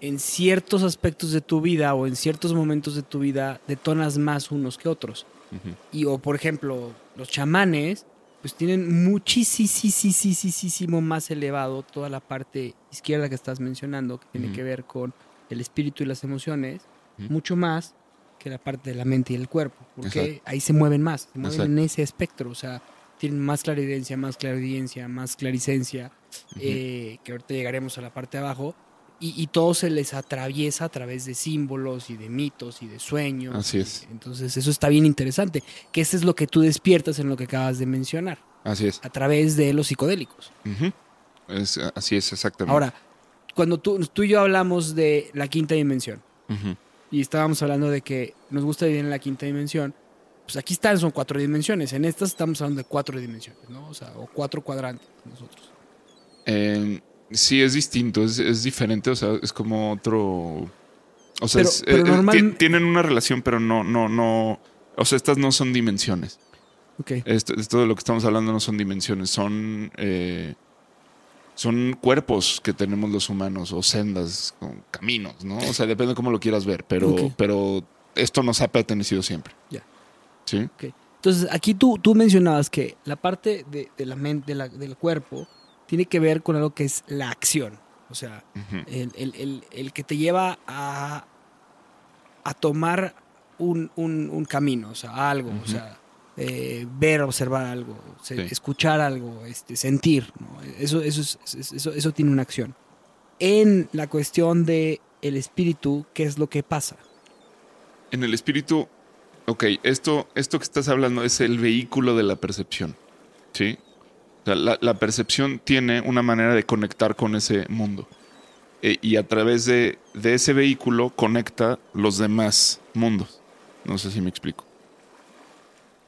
en ciertos aspectos de tu vida o en ciertos momentos de tu vida detonas más unos que otros. Ujú. Y o por ejemplo, los chamanes pues tienen muchísimo más elevado toda la parte izquierda que estás mencionando, que tiene Ujú. que ver con el espíritu y las emociones, Ujú. mucho más que la parte de la mente y el cuerpo, porque Exacto. ahí se mueven más, se mueven Exacto. en ese espectro, o sea, tienen más clarividencia, más clarividencia, más claricencia, eh, que ahorita llegaremos a la parte de abajo, y, y todo se les atraviesa a través de símbolos y de mitos y de sueños. Así es. Entonces eso está bien interesante, que eso es lo que tú despiertas en lo que acabas de mencionar, Así es. a través de los psicodélicos. Es- así es, exactamente. Ahora, cuando tú, tú y yo hablamos de la quinta dimensión, y estábamos hablando de que nos gusta vivir en la quinta dimensión, pues aquí están, son cuatro dimensiones. En estas estamos hablando de cuatro dimensiones, ¿no? O sea, o cuatro cuadrantes nosotros. Eh, sí, es distinto, es, es diferente, o sea, es como otro. O sea, Pero- es- pero eh, eh, normal- ti- tienen una relación, pero no, no, no. O sea, estas no son dimensiones. Ok. Esto, esto de lo que estamos hablando no son dimensiones, son. eh, son cuerpos que tenemos los humanos, o sendas, caminos, ¿no? O sea, depende de cómo lo quieras ver, pero, pero esto nos ha pertenecido siempre. Ya. ¿Sí? ok. Entonces, aquí tú, tú mencionabas que la parte de, de la mente, de la- del cuerpo, tiene que ver con algo que es la acción. O sea, Ujú. el, el- el- el que te lleva a, a tomar un, un- un camino, o sea, algo, o Ujú. sea, eh, ver, observar algo, se- Sí. escuchar algo, este, sentir, ¿no? eso, eso, es- es- eso, eso tiene una acción. En la cuestión de el espíritu, ¿qué es lo que pasa? En el espíritu, ok, esto, esto que estás hablando es el vehículo de la percepción. ¿Sí? O sea, la, percepción tiene una manera de conectar con ese mundo. Eh, y a través de, de ese vehículo conecta los demás mundos. No sé si me explico.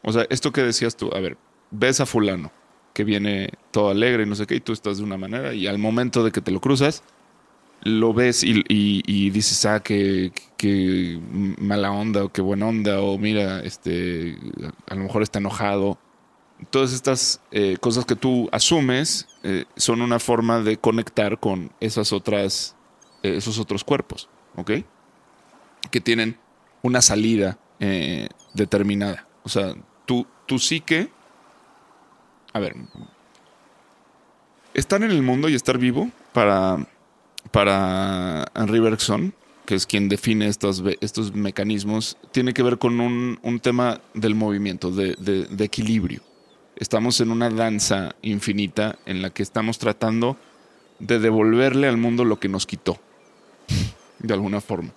O sea, esto que decías tú, a ver, ves a fulano que viene todo alegre y no sé qué, y tú estás de una manera, y al momento de que te lo cruzas, lo ves y, dices, ah, qué mala onda o qué buena onda, o mira, este, a lo mejor está enojado. Todas estas eh, cosas que tú asumes eh, son una forma de conectar con esas otras, eh, esos otros cuerpos, ¿ok? Que tienen una salida determinada. O sea, tu, tu psique, a ver, estar en el mundo y estar vivo para para Henry Bergson, que es quien define estos, estos mecanismos, tiene que ver con un, un tema del movimiento, de, de- de equilibrio. Estamos en una danza infinita en la que estamos tratando de devolverle al mundo lo que nos quitó, de alguna forma,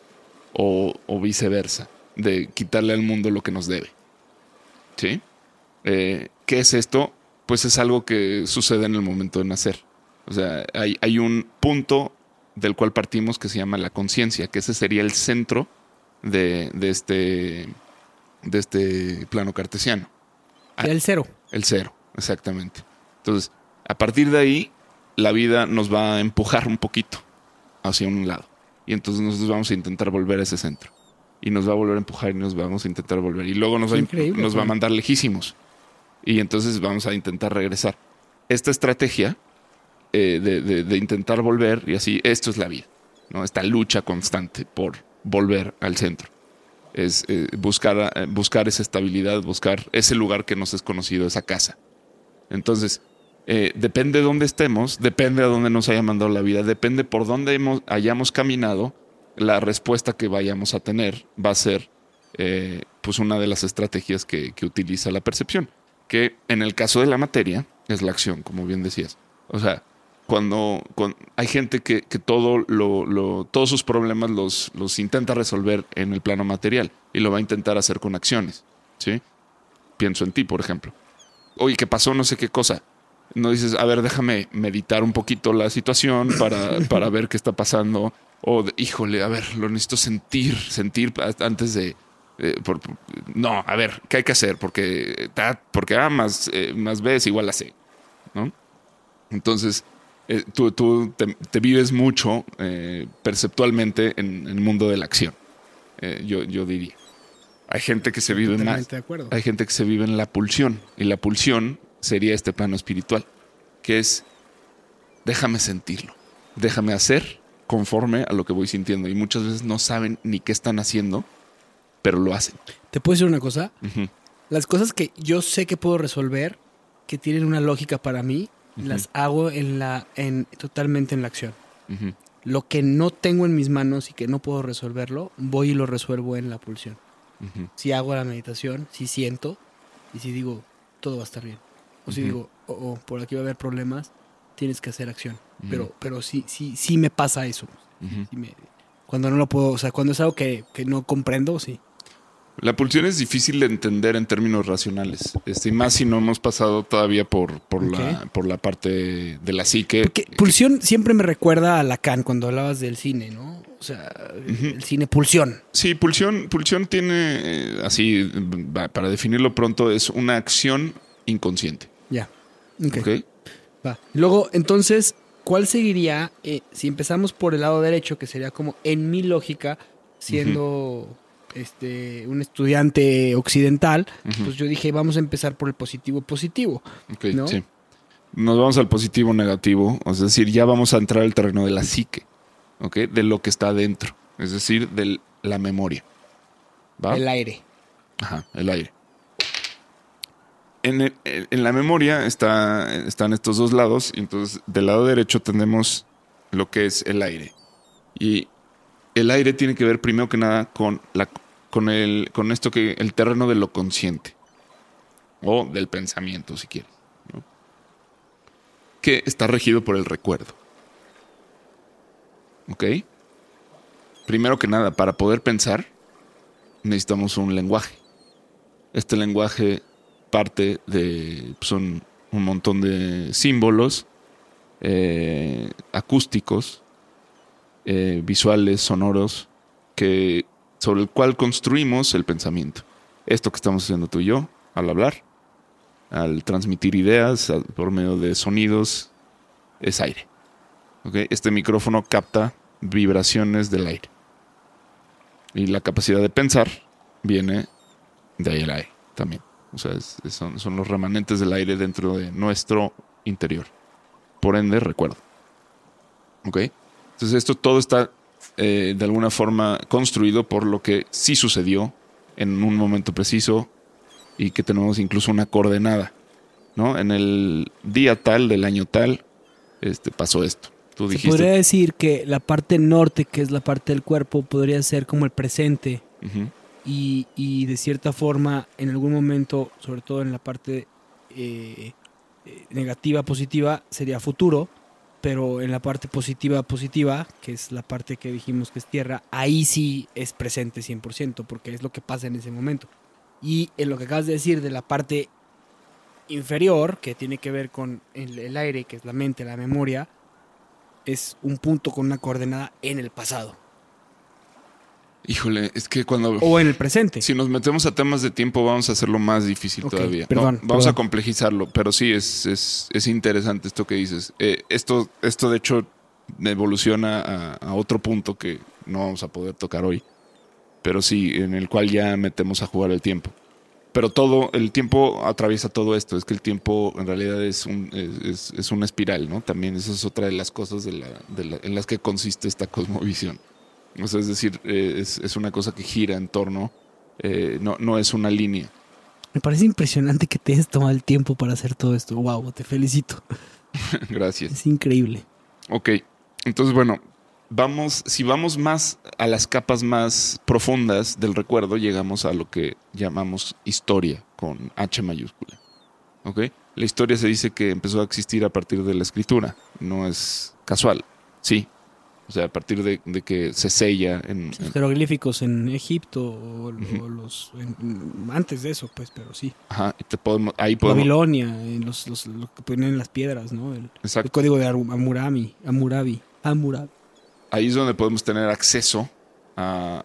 o, o viceversa, de quitarle al mundo lo que nos debe. ¿Sí? Eh, ¿Qué es esto? Pues es algo que sucede en el momento de nacer. O sea, hay, hay un punto del cual partimos que se llama la conciencia, que ese sería el centro de, de este, de este plano cartesiano. Ah. El cero. El cero, exactamente. Entonces, a partir de ahí, la vida nos va a empujar un poquito hacia un lado. Y entonces nosotros vamos a intentar volver a ese centro. Y nos va a volver a empujar y nos vamos a intentar volver. Y luego nos, va, nos va a mandar lejísimos. Y entonces vamos a intentar regresar. Esta estrategia eh, de, de- de intentar volver y así, esto es la vida. ¿no? Esta lucha constante por volver al centro. Es eh, buscar, eh, buscar esa estabilidad, buscar ese lugar que nos es conocido, esa casa. Entonces, depende de dónde estemos, depende a dónde nos haya mandado la vida, depende por dónde hayamos caminado, la respuesta que vayamos a tener va a ser pues una de las estrategias que, que utiliza la percepción, que en el caso de la materia es la acción, como bien decías. O sea, cuando, cuan- hay gente que, que todo lo, lo- todos sus problemas los, los intenta resolver en el plano material y lo va a intentar hacer con acciones. ¿sí? Pienso en ti, por ejemplo. Oye, ¿qué pasó? No sé qué cosa. No dices, a ver, déjame meditar un poquito la situación para, para ver qué está pasando. O, híjole, a ver, lo necesito sentir, sentir antes de... eh, por- no, a ver, ¿qué hay que hacer? Porque, eh, porque A más, eh, más B es igual a C. ¿no? Entonces, eh, tú, tú te, te vives mucho eh, perceptualmente en, en el mundo de la acción, eh, yo, yo diría. Hay gente que se vive más, de acuerdo. hay gente que se vive en la pulsión, y la pulsión sería este plano espiritual, que es déjame sentirlo, déjame hacer conforme a lo que voy sintiendo. Y muchas veces no saben ni qué están haciendo, pero lo hacen. ¿Te puedo decir una cosa? Las cosas que yo sé que puedo resolver, que tienen una lógica para mí, las hago en la, en, totalmente en la acción. Lo que no tengo en mis manos y que no puedo resolverlo, voy y lo resuelvo en la pulsión. Si hago la meditación, si siento y si digo, todo va a estar bien. O si digo, oh, oh, por aquí va a haber problemas, tienes que hacer acción. Pero, pero sí, sí, sí me pasa eso. sí me- cuando no lo puedo, o sea, cuando es algo que, que no comprendo, sí. La pulsión es difícil de entender en términos racionales. Este, y más si no hemos pasado todavía por, por, la, por la parte de la psique. Porque pulsión siempre me recuerda a Lacan cuando hablabas del cine, ¿no? O sea, el cine pulsión. Sí, pulsión, pulsión tiene, eh, así, para definirlo pronto, es una acción inconsciente. Ya. Ok. ¿ok? Va. Luego, entonces, ¿cuál seguiría eh, si empezamos por el lado derecho, que sería como en mi lógica, siendo este un estudiante occidental, pues yo dije, vamos a empezar por el positivo positivo. Ok, ¿No? sí. Nos vamos al positivo negativo, es decir, ya vamos a entrar al terreno de la psique, ¿ok? De lo que está adentro, es decir, de la memoria. ¿Va? El aire. Ajá, el aire. En, el- en la memoria está, están estos dos lados, y entonces del lado derecho tenemos lo que es el aire. Y el aire tiene que ver primero que nada con, con, el, con esto que el terreno de lo consciente. O del pensamiento, si quieres. Que está regido por el recuerdo. ¿Ok? Primero que nada, para poder pensar, necesitamos un lenguaje. Este lenguaje parte de son un montón de símbolos eh, acústicos, eh, visuales, sonoros, que sobre el cual construimos el pensamiento. Esto que estamos haciendo tú y yo al hablar, al transmitir ideas por medio de sonidos, es aire. ¿ok? Este micrófono capta vibraciones del aire. Y la capacidad de pensar viene de ahí el aire también. O sea, son, son los remanentes del aire dentro de nuestro interior. Por ende, recuerdo. ¿Ok? Entonces esto todo está eh, de alguna forma construido por lo que sí sucedió en un momento preciso y que tenemos incluso una coordenada. ¿No? En el día tal del año tal, este, pasó esto. Tú Se podría decir que la parte norte, que es la parte del cuerpo, podría ser como el presente y, y de cierta forma en algún momento, sobre todo en la parte eh, eh, negativa, positiva, sería futuro, pero en la parte positiva, positiva, que es la parte que dijimos que es tierra, ahí sí es presente 100%, porque es lo que pasa en ese momento. Y en lo que acabas de decir de la parte inferior, que tiene que ver con el, el aire, que es la mente, la memoria, es un punto con una coordenada en el pasado Híjole, es que cuando. o en el presente. Si nos metemos a temas de tiempo, vamos a hacerlo más difícil todavía. perdón, No, vamos perdón. a complejizarlo, pero sí es, es, es interesante esto que dices. Eh, esto, esto, de hecho, evoluciona a, a otro punto que no vamos a poder tocar hoy. Pero sí, en el cual ya metemos a jugar el tiempo. Pero todo, el tiempo atraviesa todo esto. Es que el tiempo en realidad es, un, es, es- es una espiral, ¿no? También esa es otra de las cosas de la, de la- en las que consiste esta cosmovisión. O sea, es decir, eh, es, es una cosa que gira en torno, eh, no, no es una línea. Me parece impresionante que te hayas tomado el tiempo para hacer todo esto. Wow, te felicito. Gracias. Es increíble. Ok, entonces bueno, vamos, si vamos más a las capas más profundas del recuerdo, llegamos a lo que llamamos historia, con H mayúscula. Ok, la historia se dice que empezó a existir a partir de la escritura, no es casual, sí. O sea, a partir de, de que se sella en, Los jeroglíficos en Egipto o, o los en- antes de eso, pues, pero sí. ajá, te podemos, ahí podemos, Babilonia, en los, los- lo que ponen en las piedras, ¿no? El, el exacto. código de Amurami, Amurabi, Amurabi. ahí es donde podemos tener acceso a,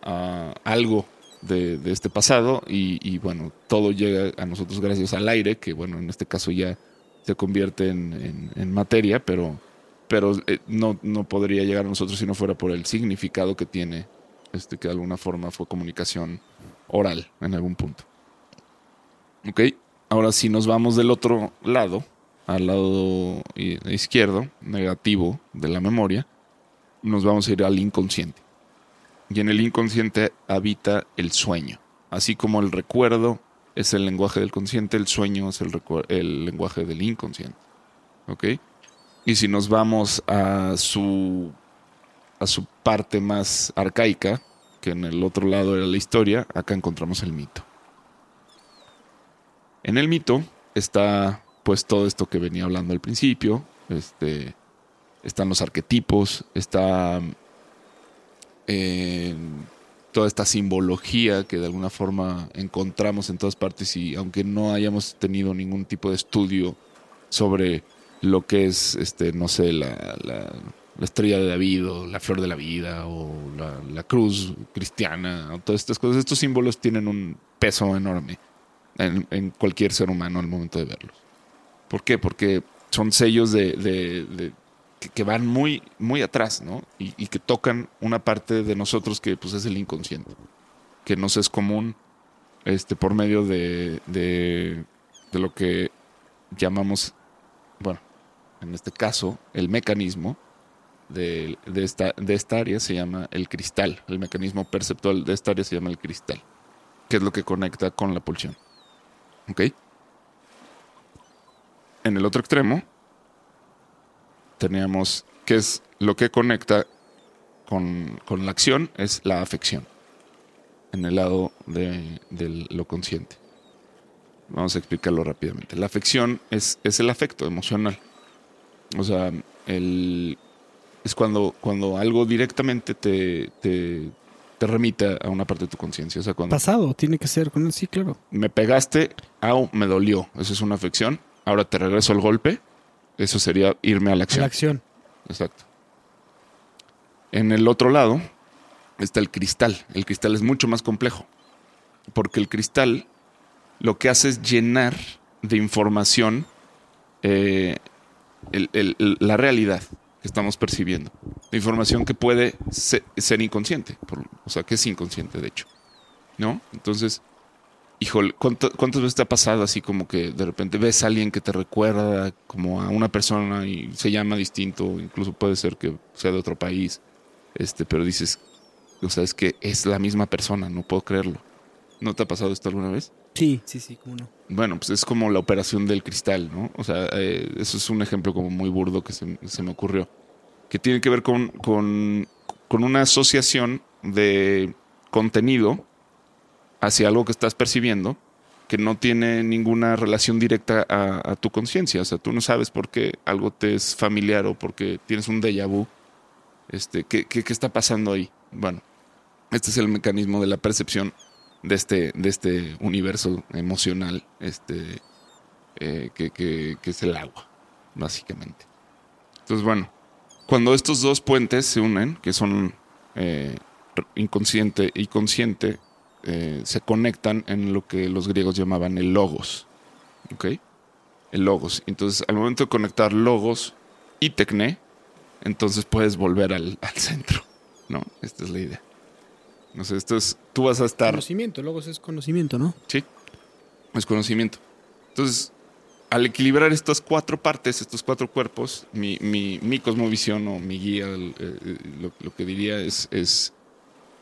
a algo de, de este pasado y, y, bueno, todo llega a nosotros gracias al aire, que bueno, en este caso ya se convierte en, en- en materia, pero, pero eh, no, no podría llegar a nosotros si no fuera por el significado que tiene, este, que de alguna forma fue comunicación oral en algún punto. Ok, ahora si nos vamos del otro lado, al lado i- izquierdo, negativo de la memoria, nos vamos a ir al inconsciente. Y en el inconsciente habita el sueño. Así como el recuerdo es el lenguaje del consciente, el sueño es el, el lenguaje del inconsciente. ¿Ok? Y si nos vamos a su, a su parte más arcaica, que en el otro lado era la historia, acá encontramos el mito. En el mito está pues todo esto que venía hablando al principio, este, están los arquetipos, está eh, toda esta simbología que de alguna forma encontramos en todas partes y aunque no hayamos tenido ningún tipo de estudio sobre lo que es, este, no sé, la, la- la estrella de David o la flor de la vida o la, la cruz cristiana o todas estas cosas, estos símbolos tienen un peso enorme en, cualquier ser humano al momento de verlos. ¿Por qué? Porque son sellos de, de- que van muy, muy atrás, ¿no? Y, y que tocan una parte de nosotros que pues, es el inconsciente, que nos es común este, por medio de, de, de lo que llamamos, bueno, en este caso, el mecanismo de, de esta, de esta área se llama el cristal. El mecanismo perceptual de esta área se llama el cristal, que es lo que conecta con la pulsión. ¿Ok? En el otro extremo teníamos que es lo que conecta con, con la acción, es la afección, en el lado de, de lo consciente. Vamos a explicarlo rápidamente. La afección es, es el afecto emocional. O sea, el, es cuando, cuando algo directamente te, te, te remite a una parte de tu conciencia. O sea, cuando Pasado, tiene que ser con él, sí, claro. me pegaste, au, me dolió. Eso es una afección. Ahora te regreso el golpe. Eso sería irme a la acción. La acción. Exacto. En el otro lado está el cristal. El cristal es mucho más complejo. Porque el cristal lo que hace es llenar de información eh, la realidad que estamos percibiendo. De información que puede se- ser, inconsciente. o sea, que es inconsciente, de hecho. ¿No? Entonces, híjole, ¿cuánto- ¿cuántas veces te ha pasado así como que de repente ves a alguien que te recuerda como a una persona y se llama distinto, incluso puede ser que sea de otro país, este, pero dices, o sea, es que es la misma persona, no puedo creerlo. ¿No te ha pasado esto alguna vez? Sí, sí, sí, cómo no. Bueno, pues es como la operación del cristal, ¿no? O sea, eh, eso es un ejemplo como muy burdo que se, se me ocurrió. Que tiene que ver con, con, con una asociación de contenido hacia algo que estás percibiendo que no tiene ninguna relación directa a, a tu conciencia. O sea, tú no sabes por qué algo te es familiar o porque tienes un déjà vu. Este, ¿qué, qué, qué está pasando ahí? Bueno, este es el mecanismo de la percepción de este, de este universo emocional este, eh, que, que- que es el agua, básicamente. Entonces, bueno, cuando estos dos puentes se unen, que son eh, inconsciente y consciente, eh, se conectan en lo que los griegos llamaban el logos. ¿Ok? El logos. Entonces, al momento de conectar logos y tecné, entonces puedes volver al, al centro. ¿No? Esta es la idea. No sé, esto es. Tú vas a estar. Conocimiento, luego es conocimiento, ¿no? Sí, es conocimiento. Entonces, al equilibrar estas cuatro partes, estos cuatro cuerpos, mi, mi, mi cosmovisión o mi guía, el- eh, lo, lo que diría es, es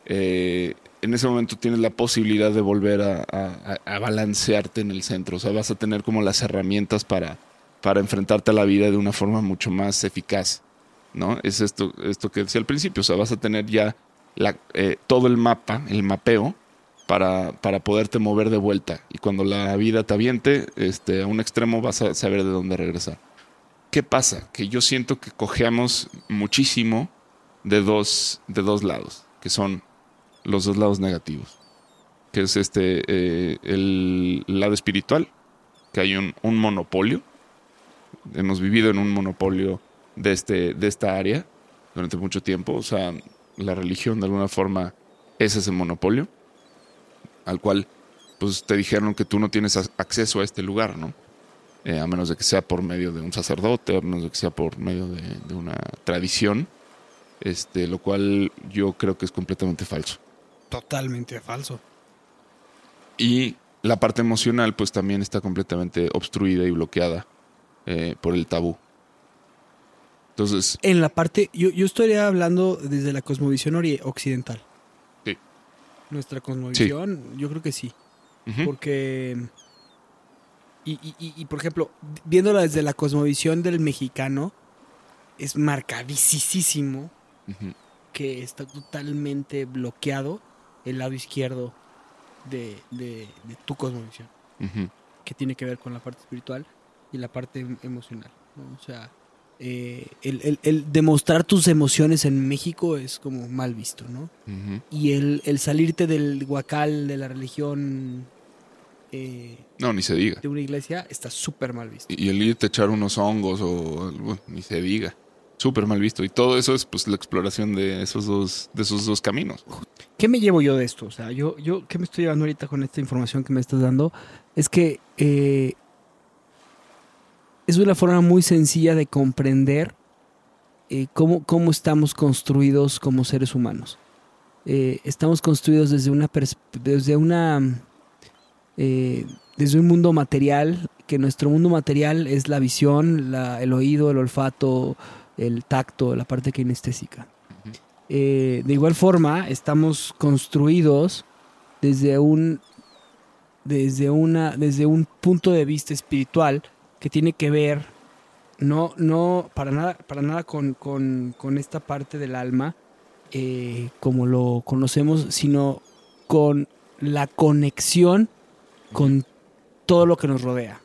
eh, en ese momento tienes la posibilidad de volver a, a- a balancearte en el centro. O sea, vas a tener como las herramientas para, para enfrentarte a la vida de una forma mucho más eficaz. ¿no? Es esto, esto que decía al principio. O sea, vas a tener ya eh, todo el mapa, el mapeo, para, para poderte mover de vuelta. Y cuando la vida te aviente este, a un extremo, vas a saber de dónde regresar. ¿Qué pasa? Que yo siento que cojeamos muchísimo de dos, de dos lados, que son los dos lados negativos. Que es este eh, el lado espiritual, que hay un, un monopolio. Hemos vivido en un monopolio de, este, de esta área durante mucho tiempo. O sea, la religión de alguna forma es ese monopolio al cual pues te dijeron que tú no tienes ac- acceso a este lugar, ¿no? Eh, a menos de que sea por medio de un sacerdote, a menos de que sea por medio de, de una tradición, este, lo cual yo creo que es completamente falso. Totalmente falso. Y la parte emocional pues también está completamente obstruida y bloqueada eh, por el tabú. Entonces, En la parte, yo, yo estaría hablando desde la cosmovisión occidental. Sí. Nuestra cosmovisión, yo creo que sí. Porque. Y, y- y- y, por ejemplo, viéndola desde la cosmovisión del mexicano, es marcadísimo que está totalmente bloqueado el lado izquierdo de, de- de tu cosmovisión, que tiene que ver con la parte espiritual y la parte em- emocional. ¿no? O sea, eh, el, el- el demostrar tus emociones en México es como mal visto, ¿no? Y el, el salirte del guacal de la religión eh, No, ni se diga. de una iglesia está súper mal visto. Y y el irte a echar unos hongos o algo, ni se diga. Súper mal visto. Y todo eso es pues la exploración de esos dos, de esos dos caminos. ¿Qué me llevo yo de esto? O sea, yo, yo ¿qué me estoy llevando ahorita con esta información que me estás dando? Es que eh, es una forma muy sencilla de comprender eh, cómo, cómo estamos construidos como seres humanos. Eh, estamos construidos desde una desde una eh, desde un mundo material, que nuestro mundo material es la visión, la- el oído, el olfato, el tacto, la parte kinestésica. De igual forma, estamos construidos desde un desde una desde un punto de vista espiritual que tiene que ver no no para nada para nada con, con- con esta parte del alma eh, como lo conocemos sino con la conexión con todo lo que nos rodea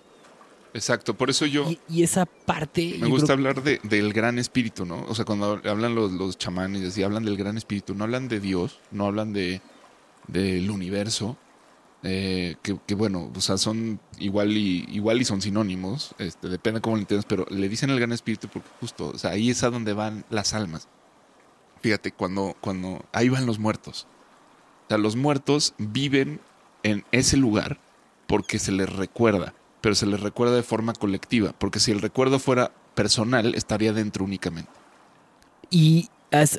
Exacto. Por eso yo y, y esa parte me gusta creo- hablar de, del gran espíritu, ¿no? O sea, cuando hablan los, los chamanes y hablan del gran espíritu, no hablan de Dios, no hablan de del universo. Eh, que, que, bueno, o sea, son igual y igual y son sinónimos, este, depende cómo lo entiendas, pero le dicen el gran espíritu porque justo, o sea, ahí es a donde van las almas. Fíjate, cuando, cuando ahí van los muertos. O sea, los muertos viven en ese lugar porque se les recuerda, pero se les recuerda de forma colectiva, porque si el recuerdo fuera personal, estaría dentro únicamente. Y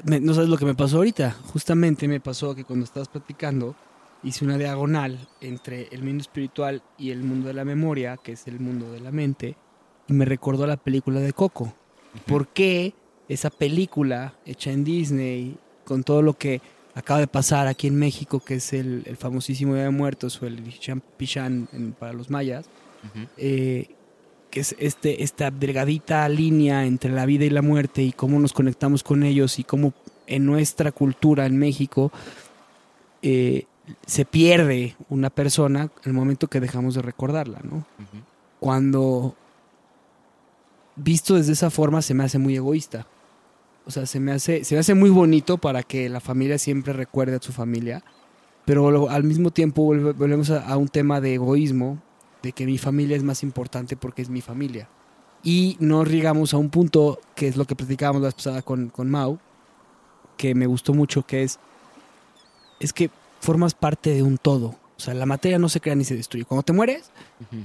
no sabes lo que me pasó ahorita. Justamente me pasó que cuando estabas platicando, hice una diagonal entre el mundo espiritual y el mundo de la memoria, que es el mundo de la mente, y me recordó la película de Coco. ¿Por qué esa película hecha en Disney, con todo lo que acaba de pasar aquí en México, que es el, el famosísimo Día de Muertos o el Pichán en- para los mayas, eh, que es este, esta delgadita línea entre la vida y la muerte y cómo nos conectamos con ellos y cómo en nuestra cultura en México eh, se pierde una persona en el momento que dejamos de recordarla, ¿no? Ujú. Cuando visto desde esa forma se me hace muy egoísta. O sea, se me hace, se me hace muy bonito para que la familia siempre recuerde a su familia, pero lo- al mismo tiempo volvemos a, a un tema de egoísmo, de que mi familia es más importante porque es mi familia. Y nos llegamos a un punto, que es lo que platicábamos la pasada con, con Mau, que me gustó mucho, que es, es que formas parte de un todo. O sea, la materia no se crea ni se destruye. Cuando te mueres,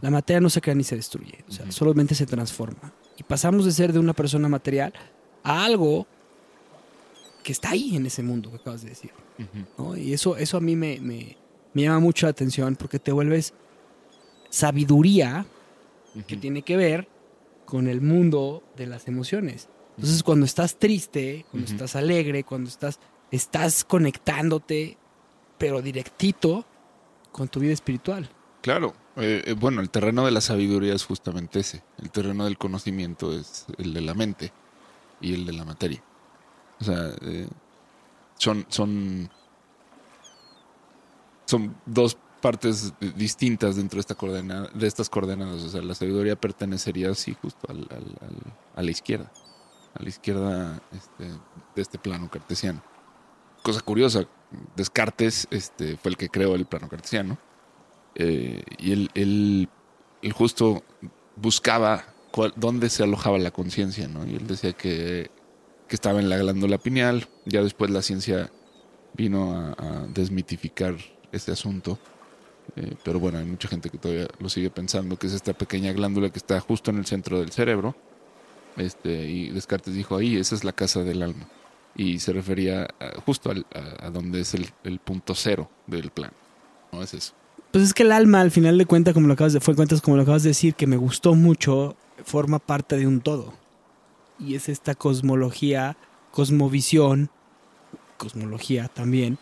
la materia no se crea ni se destruye. O sea, solamente se transforma. Y pasamos de ser de una persona material a algo que está ahí en ese mundo que acabas de decir. ¿no? Y eso, eso a mí me, me- me llama mucho la atención porque te vuelves sabiduría que tiene que ver con el mundo de las emociones. Entonces, cuando estás triste, cuando estás alegre, cuando estás, estás conectándote, pero directito con tu vida espiritual. Claro. Eh, eh, bueno, el terreno de la sabiduría es justamente ese. El terreno del conocimiento es el de la mente y el de la materia. O sea, eh, son, son, son dos partes distintas dentro de, esta coordenada, de estas coordenadas. O sea, la sabiduría pertenecería así justo al- al- a la izquierda. A la izquierda este, de este plano cartesiano. Cosa curiosa, Descartes este, fue el que creó el plano cartesiano. Eh, y él, él- justo buscaba dónde se alojaba la conciencia, ¿no? Y él decía que, que estaba en la glándula pineal. Ya después la ciencia vino a, a desmitificar este asunto. Eh, pero bueno, hay mucha gente que todavía lo sigue pensando, que es esta pequeña glándula que está justo en el centro del cerebro. Este, y Descartes dijo ahí, esa es la casa del alma. Y se refería justo al- a, a donde es el, el punto cero del plan. No es eso. Pues es que el alma, al final de cuentas, como lo acabas de, fue cuentas, como lo acabas de decir, que me gustó mucho, forma parte de un todo. Y es esta cosmología, cosmovisión, cosmología también,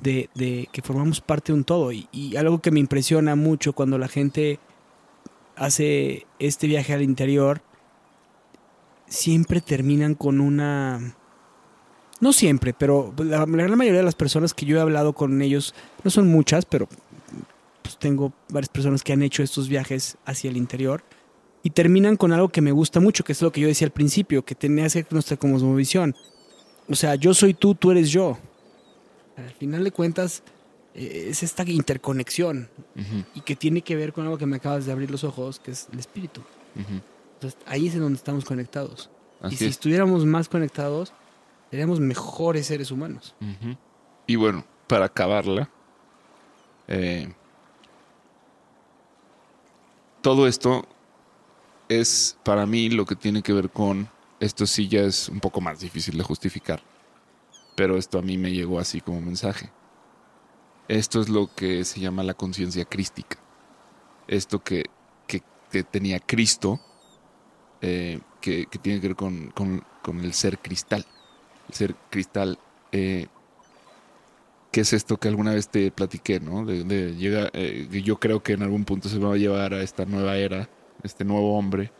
de, de que formamos parte de un todo. Y algo que me impresiona mucho cuando la gente hace este viaje al interior, siempre terminan con una... No siempre, pero la, la gran mayoría de las personas que yo he hablado con ellos, no son muchas, pero pues tengo varias personas que han hecho estos viajes hacia el interior y terminan con algo que me gusta mucho, que es lo que yo decía al principio, que tenía que nuestra cosmovisión. O sea, yo soy tú, tú eres yo. Al final de cuentas, eh, es esta interconexión y que tiene que ver con algo que me acabas de abrir los ojos, que es el espíritu. ujú. Entonces, ahí es en donde estamos conectados. y si es. estuviéramos más conectados, seríamos mejores seres humanos. Y bueno, para acabarla, eh, todo esto es para mí lo que tiene que ver con, esto sí ya es un poco más difícil de justificar, pero esto a mí me llegó así como mensaje. Esto es lo que se llama la conciencia crística. Esto que, que- que tenía Cristo, eh, que, que tiene que ver con, con- con el ser cristal. Ser cristal eh, ¿qué es esto que alguna vez te platiqué, no? De, llega, eh, yo creo que en algún punto se va a llevar a esta nueva era, este nuevo hombre,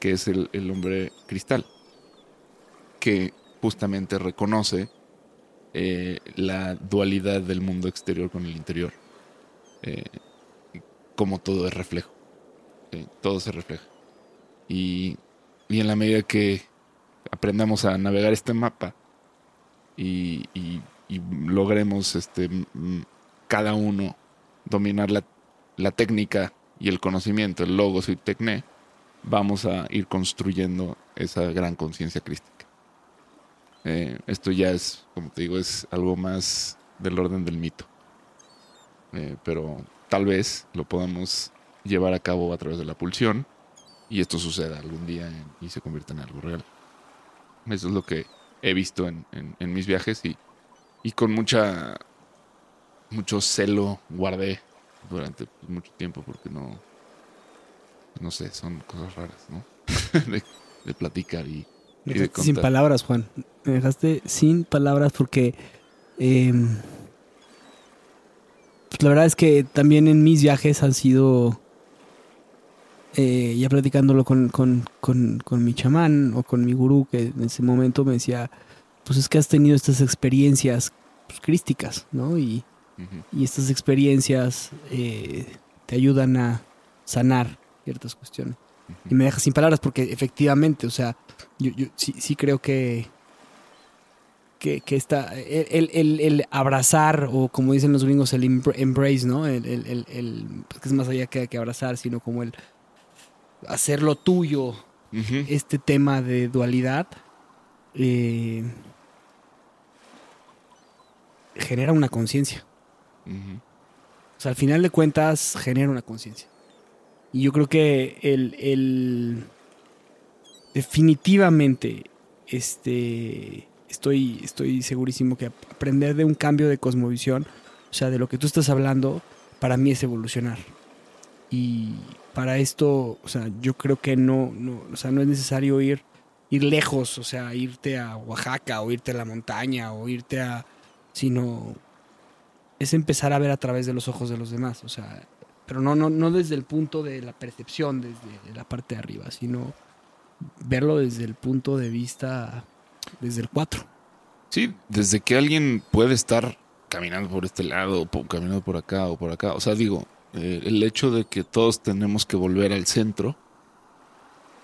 que es el, el hombre cristal, que justamente reconoce eh, la dualidad del mundo exterior con el interior, eh, como todo es reflejo, todo se refleja. Y, y en la medida que aprendamos a navegar este mapa, y, logremos este cada uno dominar la, la técnica y el conocimiento, el logos y tecné, vamos a ir construyendo esa gran conciencia crística. Eh, esto ya es, como te digo, es algo más del orden del mito. Eh, pero tal vez lo podamos llevar a cabo a través de la pulsión y esto suceda algún día y se convierta en algo real. Eso es lo que he visto en, en- en mis viajes y, y con mucha mucho celo guardé durante mucho tiempo porque no no sé, son cosas raras, ¿no? de, de platicar y, de dejaste sin contar. palabras, Juan. Me dejaste sin palabras porque eh, pues la verdad es que también en mis viajes han sido, eh, ya platicándolo con, con, con, con mi chamán o con mi gurú, que en ese momento me decía, pues es que has tenido estas experiencias pues, crísticas, ¿no? Y, y estas experiencias eh, te ayudan a sanar ciertas cuestiones. Y me deja sin palabras porque efectivamente, o sea, yo, yo sí, sí creo que, que, que esta, el, el- el abrazar, o como dicen los gringos, el embra- embrace, ¿no? El, el- el- el- pues, que es más allá que, que abrazar, sino como el hacerlo tuyo, este tema de dualidad, eh, genera una conciencia. O sea, al final de cuentas genera una conciencia. Y yo creo que el, el- definitivamente este estoy estoy segurísimo que aprender de un cambio de cosmovisión, o sea, de lo que tú estás hablando, para mí es evolucionar. Y para esto, o sea, yo creo que no, no o sea, no es necesario ir ir lejos, o sea, irte a Oaxaca o irte a la montaña o irte a sino es empezar a ver a través de los ojos de los demás, o sea, pero no, no, no desde el punto de la percepción, desde la parte de arriba, sino verlo desde el punto de vista, desde el 4. Sí, desde que alguien puede estar caminando por este lado, o caminando por acá o por acá. O sea, digo, eh, el hecho de que todos tenemos que volver al centro,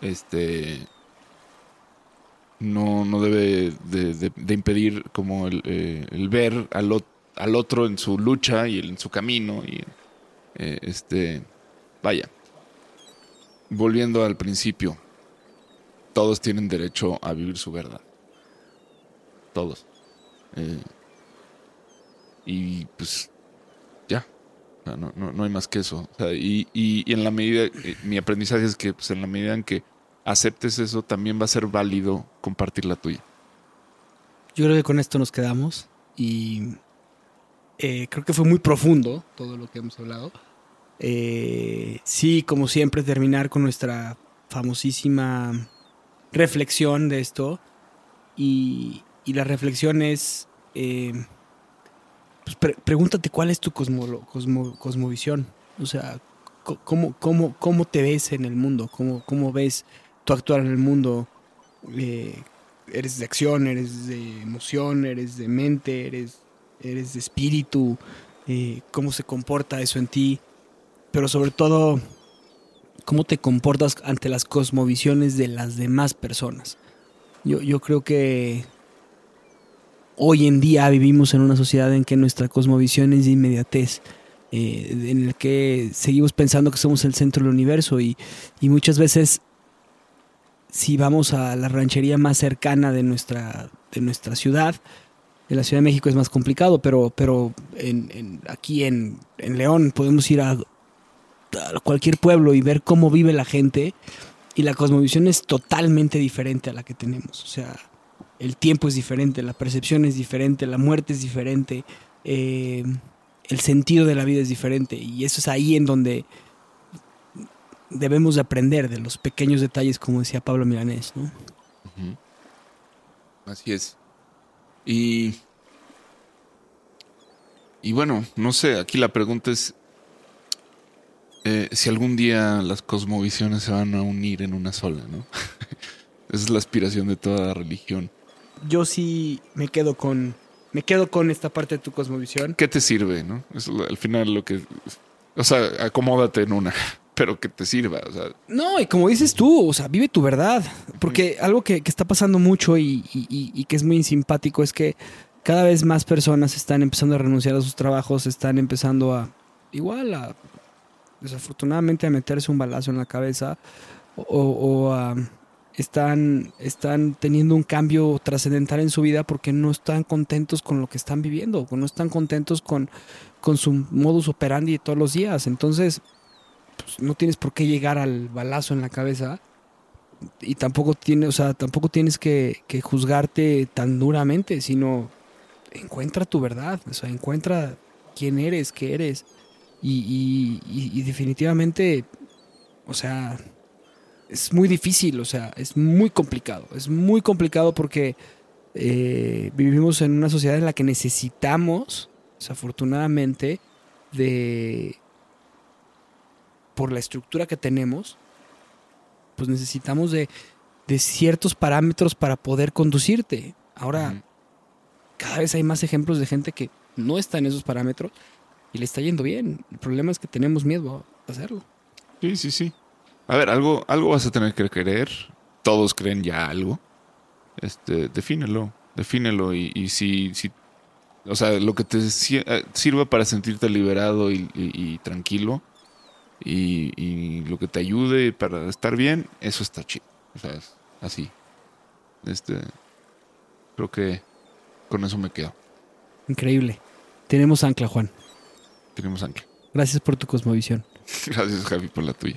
este, no, no debe de, impedir como el, eh, el ver al, ot- al otro en su lucha y en su camino y eh, este, vaya. Volviendo al principio, todos tienen derecho a vivir su verdad todos. Y pues no, no, no hay más que eso. O sea, y, y- en la medida, eh, mi aprendizaje es que pues, en la medida en que aceptes eso, también va a ser válido compartir la tuya. Yo creo que con esto nos quedamos y eh, creo que fue muy profundo todo lo que hemos hablado. Eh, sí, como siempre, terminar con nuestra famosísima reflexión de esto. Y, y la reflexión es, eh, pues pre- pregúntate cuál es tu cosmo- cosmovisión. O sea, ¿cómo, cómo, ¿cómo te ves en el mundo? ¿Cómo, cómo ves tu actuar en el mundo? Eh, eres de acción, eres de emoción, eres de mente, eres, eres de espíritu, eh, cómo se comporta eso en ti, pero sobre todo, cómo te comportas ante las cosmovisiones de las demás personas. Yo, yo creo que hoy en día vivimos en una sociedad en que nuestra cosmovisión es de inmediatez, eh, en el que seguimos pensando que somos el centro del universo y, y muchas veces si vamos a la ranchería más cercana de nuestra, de nuestra ciudad, en la Ciudad de México es más complicado, pero, pero aquí en, en León podemos ir a cualquier pueblo y ver cómo vive la gente y la cosmovisión es totalmente diferente a la que tenemos. O sea, el tiempo es diferente, la percepción es diferente, la muerte es diferente, eh, el sentido de la vida es diferente y eso es ahí en donde debemos de aprender de los pequeños detalles, como decía Pablo Milanés, ¿no? Así es. Y. Y bueno, no sé, aquí la pregunta es. eh, si algún día las cosmovisiones se van a unir en una sola, ¿no? Esa es la aspiración de toda religión. Yo sí me quedo con me quedo con esta parte de tu cosmovisión. ¿Qué te sirve, no? Es al final lo que. O sea, acomódate en una, pero que te sirva. O sea, No, y como dices tú, o sea, vive tu verdad. Porque algo que, que está pasando mucho y, y- y- y que es muy simpático es que cada vez más personas están empezando a renunciar a sus trabajos, están empezando a, igual a, desafortunadamente, a meterse un balazo en la cabeza o, o a- están, están teniendo un cambio trascendental en su vida porque no están contentos con lo que están viviendo, no están contentos con, con su modus operandi todos los días. Entonces, pues, no tienes por qué llegar al balazo en la cabeza y tampoco tienes, o sea, tampoco tienes que, que juzgarte tan duramente, sino encuentra tu verdad, o sea, encuentra quién eres, qué eres y definitivamente, o sea, es muy difícil, o sea, es muy complicado, es muy complicado porque eh, vivimos en una sociedad en la que necesitamos, desafortunadamente, de por la estructura que tenemos, pues necesitamos de, de ciertos parámetros para poder conducirte. Ahora, cada vez hay más ejemplos de gente que no está en esos parámetros y le está yendo bien. El problema es que tenemos miedo a hacerlo. Sí, sí, sí. A ver, algo, algo vas a tener que creer. Todos creen ya algo. Este, defínelo, defínelo y, y si, si, o sea, lo que te eh, sirva para sentirte liberado y, y- y tranquilo y, y lo que te ayude para estar bien, eso está chido. O sea, es así. Este, creo que con eso me quedo. Increíble. Tenemos ancla, Juan. Tenemos ancla. Gracias por tu cosmovisión. Gracias, Javi, por la tuya.